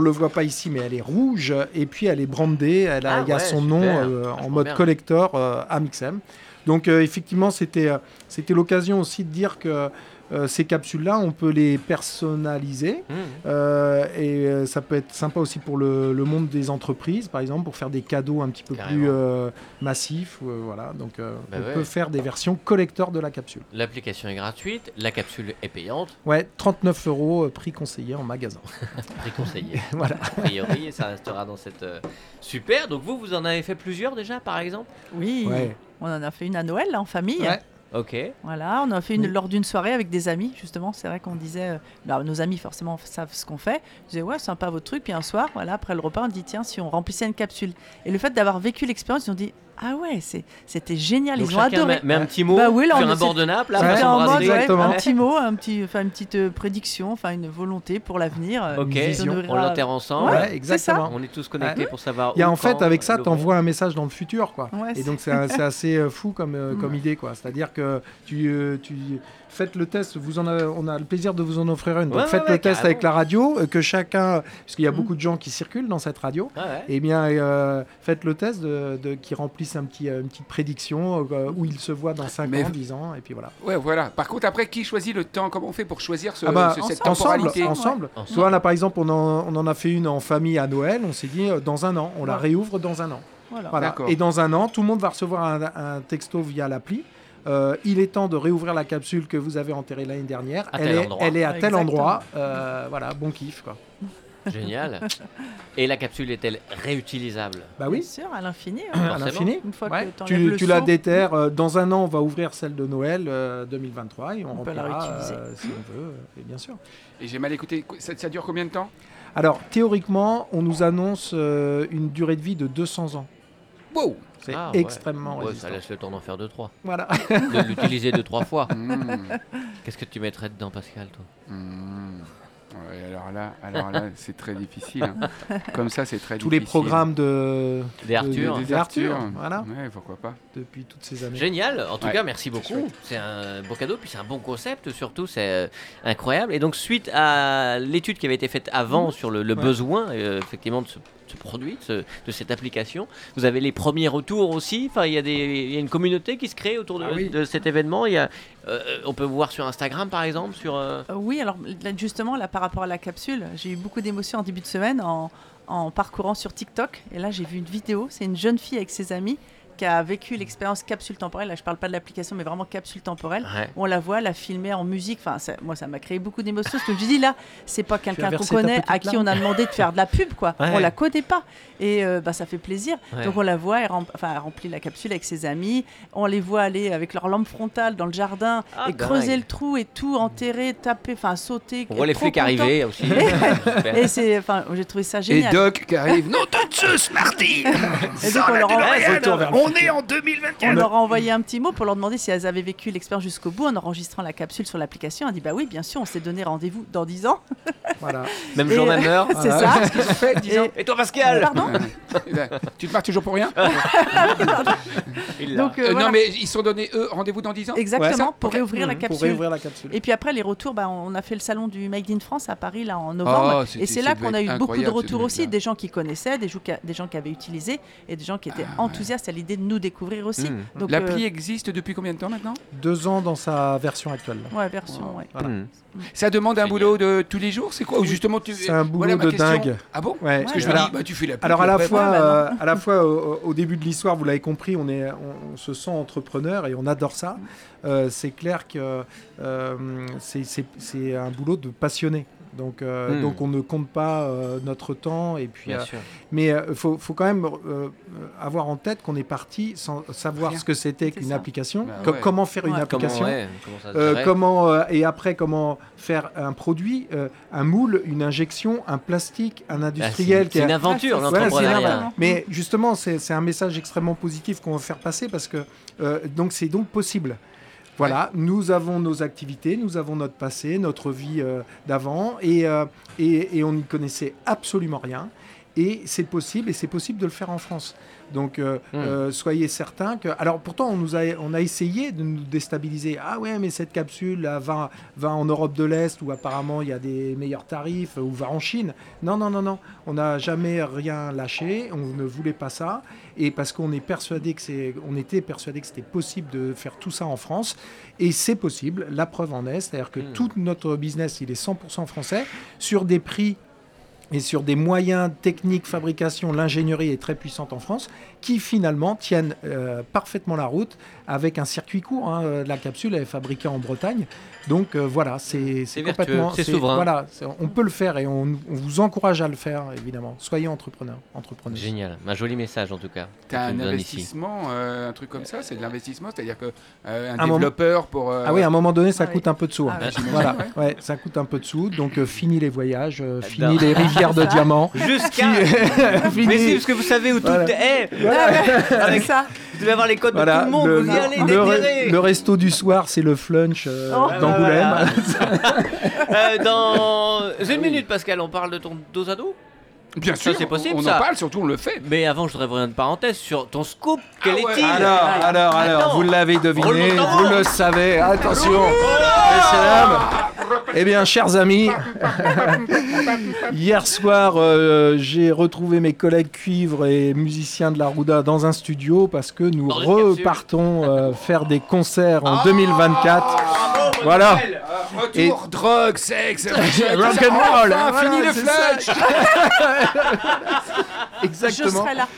ne le voit pas ici, mais elle est rouge et puis elle est brandée. Elle a, Ah il y a ouais, son nom euh, en mode bien. collector euh, Amixem. Donc effectivement, c'était c'était l'occasion aussi de dire que euh, ces capsules-là, on peut les personnaliser. Mmh. Euh, et euh, ça peut être sympa aussi pour le, le monde des entreprises, par exemple, pour faire des cadeaux un petit peu Carrément. plus euh, massifs. euh, voilà, donc euh, Bah on ouais. peut faire des versions collector de la capsule. L'application est gratuite, la capsule est payante, Ouais, 39 euros euh, prix conseillé en magasin. prix conseillé. voilà. A priori, et ça restera dans cette. Super, donc vous, vous en avez fait plusieurs déjà par exemple? Oui, Ouais. on en a fait une à Noël là, en famille. Ouais. Ok. Voilà, on a fait une Oui. lors d'une soirée avec des amis, justement. C'est vrai qu'on disait, euh, bah, nos amis forcément savent ce qu'on fait. Ils disaient, ouais, sympa votre truc. Puis un soir, voilà, après le repas, on dit, tiens, si on remplissait une capsule. Et le fait d'avoir vécu l'expérience, ils ont dit, ah ouais, c'était génial. Donc ils ont adoré. met un petit mot Bah oui, là, sur un bord de Naples, là, Ouais. en mode, ouais, un petit mot, un petit, enfin, une petite euh, prédiction, enfin une volonté pour l'avenir. euh, Ok, on l'enterre ensemble. Ouais, exactement. On est tous connectés Ouais. pour savoir. Il y a où, en fait, quand, avec ça, le tu envoies un message dans le futur, quoi. Ouais, Et donc, c'est assez euh, fou comme, comme idée, quoi. C'est-à-dire que tu, euh, tu faites le test, vous en avez- on a le plaisir de vous en offrir une. Donc, Ouais, faites ouais, le ouais, test avec la radio, euh, que chacun, parce qu'il y a Mm. beaucoup de gens qui circulent dans cette radio. Ah ouais. Eh bien, euh, faites le test de, de- qui remplissent un petit, euh, une petite prédiction euh, où il se voit dans 5 Mais- ans, 10 ans, et puis voilà. Ouais, voilà. Par contre, après, qui choisit le temps? Comment on fait pour choisir ce, Ah bah, ce- cette ensemble, temporalité? Ensemble. Ensemble. Soit là, par exemple, on en, on en a fait une en famille à Noël. On s'est dit euh, dans un an, on la réouvre dans un an. Voilà. Voilà. D'accord. Et dans un an, tout le monde va recevoir un, un texto via l'appli. Euh, il est temps de réouvrir la capsule que vous avez enterrée l'année dernière. À elle, tel est, endroit. elle est à tel Exactement. endroit. Euh, voilà, bon kiff. Quoi. Génial. Et la capsule est-elle réutilisable? Bah Bien oui, sûr, à l'infini. hein. à l'infini. Une fois Ouais. que Tu, le tu la déterres. euh, dans un an, on va ouvrir celle de Noël euh, 2023 et on, On peut la réutiliser. euh, si on veut, et bien sûr. Et j'ai mal écouté. Ça, ça dure combien de temps? Alors, théoriquement, on nous annonce euh, une durée de vie de 200 ans. Wow C'est Ah, extrêmement Ouais, résistant. ça laisse le temps d'en faire deux, trois. Voilà. De l'utiliser deux, trois fois. Mmh. Qu'est-ce que tu mettrais dedans, Pascal, toi? Mmh. Ouais, alors là, alors là c'est très difficile. hein. Comme ça, c'est très Tous les difficile. programmes de, Des Arthur. de- Des Arthur, Arthur. voilà. Ouais, pourquoi pas. depuis toutes ces années. Génial, en tout Ouais, cas merci beaucoup. C'est un beau cadeau, puis c'est un bon concept surtout, c'est euh, incroyable. Et donc suite à l'étude qui avait été faite avant sur le, le Ouais. besoin euh, effectivement de ce, ce produit, de, ce- de cette application, vous avez les premiers retours aussi. Enfin, il y, a des- il y a une communauté qui se crée autour de, Ah oui. de cet événement. Il y a, euh, on peut vous voir sur Instagram par exemple, sur. euh, Euh, Oui, alors là, justement, là, par rapport à la capsule, j'ai eu beaucoup d'émotions en début de semaine en, en parcourant sur TikTok. Et là, j'ai vu une vidéo. C'est une jeune fille avec ses amis qui a vécu l'expérience capsule temporelle. Là, je parle pas de l'application, mais vraiment capsule temporelle. ouais. On la voit, la filmer en musique. Enfin, ça- moi, ça m'a créé beaucoup d'émotions. Parce que je me dis, là, c'est pas quelqu'un qu'on connaît, à qui on a demandé de faire de la pub, quoi. Ouais. On la connaît pas. Et euh, bah, ça fait plaisir. Ouais. Donc, on la voit, elle, rem- enfin, elle remplit la capsule avec ses amis. On les voit aller avec leur lampe frontale dans le jardin Ah, et dingue. creuser le trou et tout, enterrer, taper, enfin, sauter. On voit les flics arriver aussi. Et c'est, enfin, j'ai trouvé ça Et génial. Doc qui arrive. Non, de Zeus, Marty Et donc, on leur, envoie- On est en 2024 on leur a envoyé un petit mot pour leur demander si elles avaient vécu l'expérience jusqu'au bout en enregistrant la capsule sur l'application. Elle dit bah oui, bien sûr, on s'est donné rendez-vous dans 10 ans. Voilà. Même jour, même heure. c'est ça. Qu'est-ce qu'ils ont fait. Et toi Pascal Pardon Tu te marres toujours pour rien Il l'a. Donc euh, Euh, voilà. Non, mais ils se sont donnés, eux, rendez-vous dans 10 ans Exactement, Ouais. pour réouvrir la Mmh, capsule. Pour réouvrir la capsule. Et puis après les retours, bah, on a fait le salon du Made in France à Paris là en novembre. Oh, et c'est là qu'on a eu beaucoup de retours aussi, des gens qui connaissaient, des gens qui, des gens qui avaient utilisé et des gens qui étaient Ah, enthousiastes à l'idée de nous découvrir aussi. Mmh. Donc, L'appli euh, existe depuis combien de temps maintenant Deux ans dans sa version actuelle. ouais, version, ouais. Voilà. Mmh. Ça demande un Génial. boulot de tous les jours C'est quoi Ou justement tu... C'est un boulot de question. dingue. Ah bon Ouais. Parce que je me Alors- dis, bah, tu fais la Alors à la fois, ouais, euh, à la fois au, au début de l'histoire, vous l'avez compris, on est, on, on se sent entrepreneur et on adore ça. Euh, c'est clair que euh, c'est- c'est c'est un boulot de passionné. Donc, euh, Hmm. donc on ne compte pas euh, notre temps et puis. Bien euh, sûr. mais il faut, faut quand même euh, avoir en tête qu'on est parti sans savoir Rien. ce que c'était qu'une application, Bah co- ouais. comment faire une. Comment, application. ouais, comment ça Euh, euh, et après comment faire un produit, euh, un moule, une injection, un plastique, un Bah, industriel c'est- qui C'est a- une aventure, Ouais, c'est- voilà, c'est l'entrepreneuriat. énorme. Mais justement, c'est c'est un message extrêmement positif qu'on veut faire passer parce que euh, donc c'est donc possible. Voilà, nous avons nos activités, nous avons notre passé, notre vie euh, d'avant, et, euh, et, et on n'y connaissait absolument rien. Et c'est possible, et c'est possible de le faire en France. Donc, euh, Hmm. euh, soyez certains que. Alors, pourtant, on, nous a, on a essayé de nous déstabiliser. Ah ouais, mais cette capsule là, va, va en Europe de l'Est où apparemment il y a des meilleurs tarifs, ou va en Chine. Non, non, non, non. On n'a jamais rien lâché. On ne voulait pas ça. Et parce qu'on est persuadé que c'est, on était persuadé que c'était possible de faire tout ça en France. Et c'est possible. La preuve en est. C'est-à-dire que Hmm. tout notre business, il est 100% français sur des prix et sur des moyens techniques, fabrication, l'ingénierie est très puissante en France, qui finalement tiennent euh, parfaitement la route avec un circuit court. hein. Euh, La capsule est fabriquée en Bretagne, donc euh, voilà, c'est C'est c'est complètement, c'est souverain. Voilà, c'est- on peut le faire et on, on vous encourage à le faire évidemment. Soyez entrepreneurs, entrepreneurs. Génial, un joli message en tout cas. Tu un donnes ici. investissement, euh, un truc comme ça, c'est de l'investissement, c'est-à-dire que euh, un, Un moment- développeur pour. euh, Ah oui, à un moment donné, ça Ah oui. coûte un peu de sous. hein. Ah oui. Voilà, ouais, ça coûte un peu de sous. Donc euh, fini les voyages, euh, fini les rivières de diamants. Jusqu'à. Mais si, parce que vous savez où tout Voilà. est. Avec ça. Vous devez avoir les codes Voilà, de tout le monde, le, vous y allez, le re- le resto du soir, c'est le flunch euh, Oh. d'Angoulême. Euh, dans une minute, Pascal, on parle de ton dos à dos. Bien Ça, sûr, c'est possible, on, ça. en parle, surtout on le fait. Mais avant, je voudrais ouvrir une parenthèse sur ton scoop. Quel Ah ouais. est-il Alors, alors, alors, Attends. vous l'avez deviné, vous le savez. Attention. Eh bien, chers amis, hier soir, euh, j'ai retrouvé mes collègues cuivres et musiciens de la Rouda dans un studio parce que nous repartons euh, faire des concerts en Ah, 2024. bravo, bonne Voilà. Retour, drogue, sexe, Rock and roll, enfin, voilà, fini le flash. Je Exactement. serai là.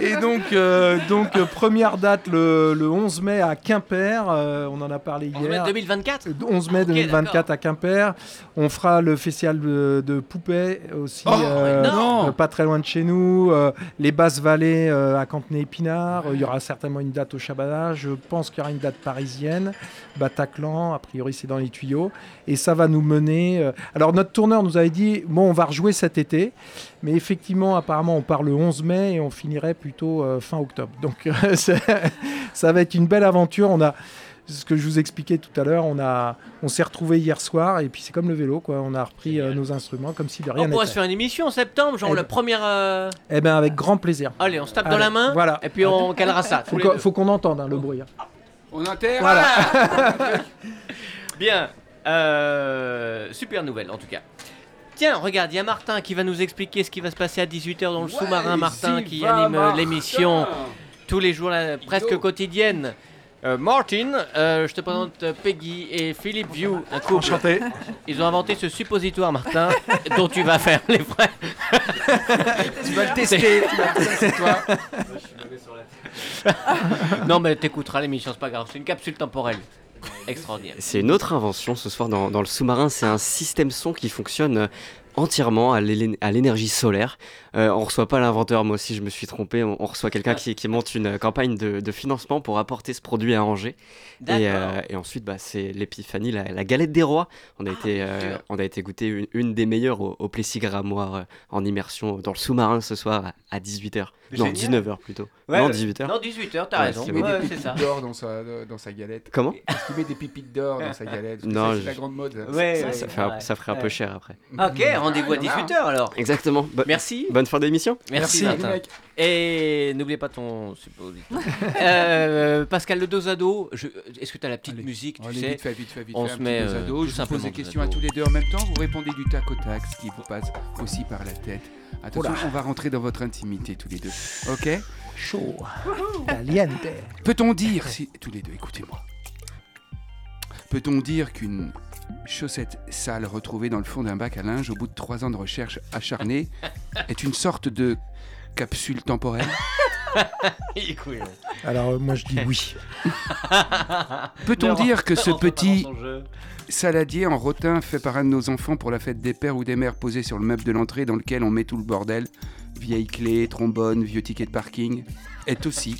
Et donc, euh, donc euh, première date le, le 11 mai à Quimper. euh, on en a parlé On se met hier. 2024 Euh, 11 mai 2024 d'accord. à Quimper. On fera le festival de, de Poupée aussi, Oh, euh, non. pas très loin de chez nous. les Basses Vallées à Cantenay-Épinard. Il y aura certainement une date au Chabana. Je pense qu'il y aura une date parisienne. Bataclan, a priori c'est dans les tuyaux. Et ça va nous mener. Alors notre tourneur nous avait dit bon, on va rejouer cet été. Mais effectivement, apparemment, on part le 11 mai et on finirait plutôt euh, fin octobre. Donc c'est- ça va être une belle aventure. On a ce que je vous expliquais tout à l'heure, on, a, on s'est retrouvés hier soir et puis c'est comme le vélo, quoi. On a repris euh, nos instruments comme si de rien On pourrait se faire une émission en septembre, genre Eh la ben- première. euh, Eh bien, avec grand plaisir. Allez, on se tape dans Allez, la main. voilà. Et puis on calera ça. Faut faut qu'on entende hein, le bruit. hein. On enterre. Voilà. Bien. Euh, super nouvelle en tout cas. Tiens, regarde, il y a Martin qui va nous expliquer ce qui va se passer à 18h dans le sous-marin. Martin qui anime euh, l'émission tous les jours, là, presque quotidienne. Euh, Martin, euh, je te présente euh, Peggy et Philippe View, un couple. Enchanté. Ils ont inventé ce suppositoire, Martin, dont tu vas faire les frais. Tu vas le tester. tu vas tester, toi. Non, mais t'écouteras l'émission, c'est pas grave. C'est une capsule temporelle. Extraordinaire. C'est une autre invention ce soir dans, le sous-marin. C'est un système son qui fonctionne euh, entièrement à l'énergie solaire. Euh, on reçoit pas l'inventeur, moi aussi je me suis trompé. On, on reçoit quelqu'un qui, qui monte une campagne de, de financement pour apporter ce produit à Angers. Et, euh, et ensuite, bah, c'est l'épiphanie, la, la galette des rois. On a, été, euh, on a été goûter une, une des meilleures au, au plessis-grammoire euh, en immersion dans le sous-marin ce soir à, 18h. Non, Génial. 19h plutôt. Ouais, non, ouais. 18h. Non, 18h, t'as Ouais, raison. c'est Il met Ouais, des c'est pépites ça. d'or dans sa, dans sa galette. Comment Est-ce qu'il met des pépites d'or dans sa galette? Non, C'est je- la grande mode. Ouais, ça, ouais, ça, ça ferait un peu cher après. Ok, rendez-vous à 18h alors. Exactement. Merci. Bonne fin d'émission. Merci, Merci, Martin. mec. Et n'oubliez pas ton suppositoire. euh, Pascal le dos à dos, je- est-ce que tu as la petite Allez. musique, tu Allez, sais vite fait, vite fait, vite on fait. se met, dos à euh, dos. Je vous pose des questions à tous les deux en même temps. Vous répondez du tac au tac, ce qui vous passe aussi par la tête. Attention, Oula. on va rentrer dans votre intimité tous les deux. Ok Chaud. Caliente. Peut-on dire, si... tous les deux, écoutez-moi. Peut-on dire qu'une chaussette sale retrouvée dans le fond d'un bac à linge au bout de trois ans de recherche acharnée est une sorte de capsule temporelle. Alors, euh, moi, je dis oui. Peut-on dire que ce petit saladier en rotin fait par un de nos enfants pour la fête des pères ou des mères posé sur le meuble de l'entrée dans lequel on met tout le bordel, vieilles clés, trombone, vieux tickets de parking, est aussi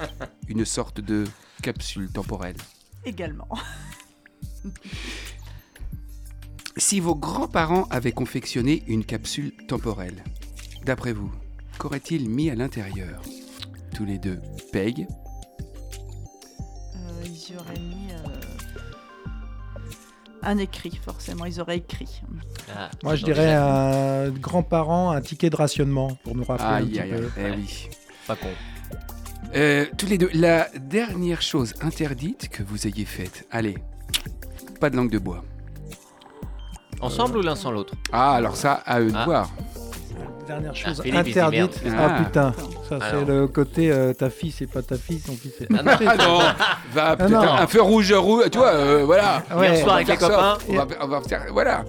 une sorte de capsule temporelle Également. Si vos grands-parents avaient confectionné une capsule temporelle, d'après vous, qu'auraient-ils mis à l'intérieur? Tous les deux. Peg, Euh, ils y auraient mis. euh, Un écrit, forcément, ils auraient écrit. Ah, Moi, je dirais à grands-parents un ticket de rationnement pour nous rappeler un Aïe, petit aïe, peu. aïe. Eh oui. Pas con. Euh, tous les deux, la dernière chose interdite que vous ayez faite. Allez, pas de langue de bois. Ensemble ou l'un sans l'autre? Ah, alors ça, à eux de Ah. voir. Dernière chose Philippe, il se dit interdite. merde. Ah Ah. putain, ça c'est Alors. le côté euh, ta fille c'est pas ta fille, son fils c'est Ah non. Ah non, va peut-être non. un, feu rouge, rouge, tu vois, euh, voilà. Ouais. Hier soir On va avec les faire ça. copains. On va, on va faire, voilà,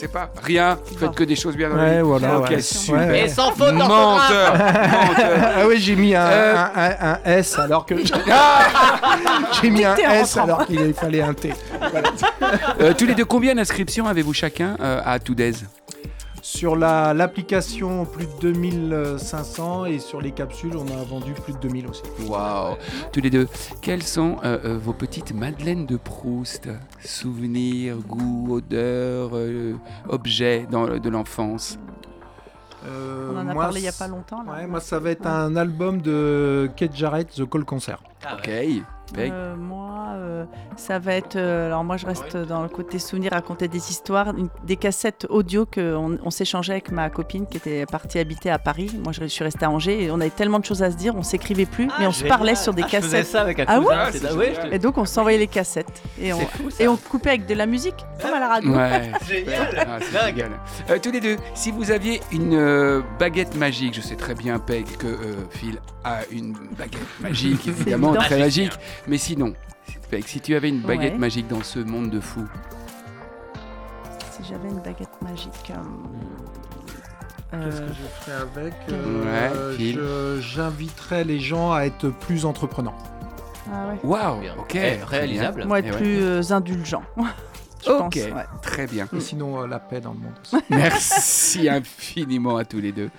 sais pas, rien, faites que des choses bien dans la Ouais, vie. voilà. Ok, ouais. super. Et sans faute d'orthographe Menteur, menteur. Ah oui, j'ai mis un, Euh. un- un- un S alors que Ah j'ai mis un en S rentrant. alors qu'il fallait un T. Euh, tous les deux, combien d'inscriptions avez-vous chacun euh, à Toudez? Sur la- l'application, plus de 2500 et sur les capsules, on a vendu plus de 2000 aussi. Waouh Tous les deux, quelles sont euh, euh, vos petites madeleines de Proust? Souvenirs, goûts, odeurs, euh, objets dans, de l'enfance? Euh, On en a moi, parlé il y a pas longtemps. Là. Ouais, moi ça va être un album de Kate Jarrett, The Call Concert. Ah Ok, ouais. Euh, moi, euh, ça va être. euh, alors, moi, je reste dans le côté souvenir, raconter des histoires, une- des cassettes audio qu'on on s'échangeait avec ma copine qui était partie habiter à Paris. Moi, je, je suis restée à Angers et on avait tellement de choses à se dire, on s'écrivait plus, mais on se parlait sur des Ah, je faisais cassettes. ça avec un Ah cousin, ouais Ah, ouais, je te- Et donc, on s'envoyait les cassettes et on, fou et on coupait avec de la musique, comme à la radio. Ouais, Génial. Ah, c'est Dingue. génial. Euh, tous les deux, si vous aviez une euh, baguette magique, je sais très bien, Peg, que euh, Phil a une baguette magique, évidemment, très magique. Mais sinon, si tu avais une baguette Ouais. magique dans ce monde de fous, Si j'avais une baguette magique. euh, Qu'est-ce euh, que je ferais avec Ouais, Phil. je- J'inviterais les gens à être plus entreprenants. ah ouais. waouh, Bien. ok, Eh, réalisable. Moi, Eh être ouais. plus euh, indulgent. je Ok, pense. ouais. très bien. Et sinon, euh, la paix dans le monde aussi. Merci infiniment à tous les deux.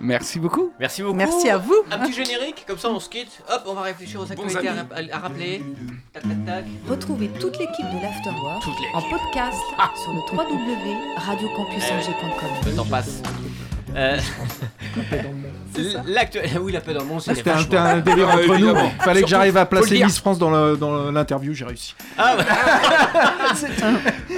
Merci beaucoup. Merci beaucoup. Merci à vous. Un petit générique, comme ça on se quitte. Hop, on va réfléchir aux actualités à, amis. à- à rappeler. Tac, tac, tac. Retrouvez toute l'équipe de l'Afterwork en podcast sur le www.radiocampusangers.com. Le temps passe. Euh, l'actu- Oui, la paix dans le monde, c'est C'était un, vachement- c'était un délire Ah, entre nous. évidemment. Il fallait que j'arrive à Faut le placer dire. Miss France dans le- dans l'interview, j'ai réussi. Ah ouais.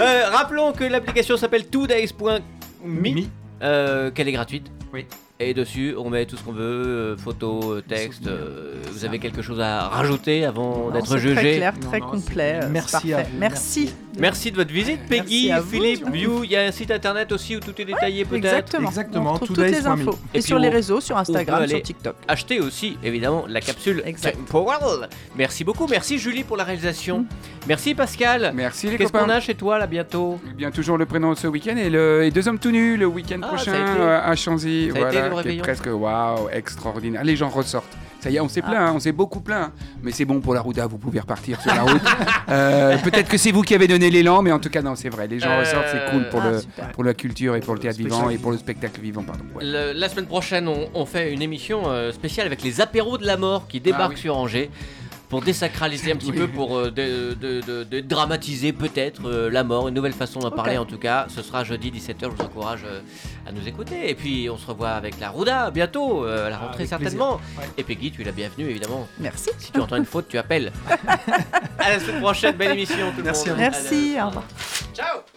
Euh, rappelons que l'application s'appelle twodays.me, euh, qu'elle est gratuite. Oui. Et dessus, on met tout ce qu'on veut, euh, photos, euh, textes. euh, vous avez quelque chose à rajouter avant Non, d'être c'est jugé Très clair, Non, très non, complet. c'est- euh, merci à parfait. vous, Merci. Merci de votre visite, Peggy, vous. Philippe, View. Il y a un site internet aussi où tout est détaillé peut-être. Exactement. Exactement, On toutes les infos. Et sur les réseaux, sur Instagram, sur TikTok. Acheter aussi, évidemment, la capsule Exact. Merci beaucoup. Merci Julie pour la réalisation. Merci Pascal. Merci les Qu'est-ce qu'on a chez toi là bientôt Eh Bien toujours le prénom de ce week-end et, le, et deux hommes tout nus le week-end Ah, prochain ça a été. euh, à Chanzy. Ça a été Voilà, presque waouh, extraordinaire. Les gens ressortent. Ça y est, on s'est plaint, hein, on s'est beaucoup plaint. hein. Mais c'est bon pour la Rouda, vous pouvez repartir sur la route. Euh, Peut-être que c'est vous qui avez donné l'élan, mais en tout cas, non, c'est vrai. Les gens Euh, ressortent, c'est cool pour, Ah, le, super. pour la culture et pour le théâtre vivant et pour le spectacle vivant. Pardon. Ouais. Le- la semaine prochaine, on, on fait une émission euh, spéciale avec les apéros de la mort qui débarquent Ah oui. sur Angers pour désacraliser un petit Oui. peu, pour euh, de, de- de- de dramatiser peut-être euh, la mort, une nouvelle façon d'en parler en tout cas. Ce sera jeudi 17h, je vous encourage euh, à nous écouter. Et puis on se revoit avec la Rouda bientôt, à la rentrée avec certainement. Ouais. Et Peggy, tu es la bienvenue évidemment. Merci. Si tu entends une faute, tu appelles. à la semaine prochaine, belle émission tout le Merci monde. Merci. Au revoir. Ciao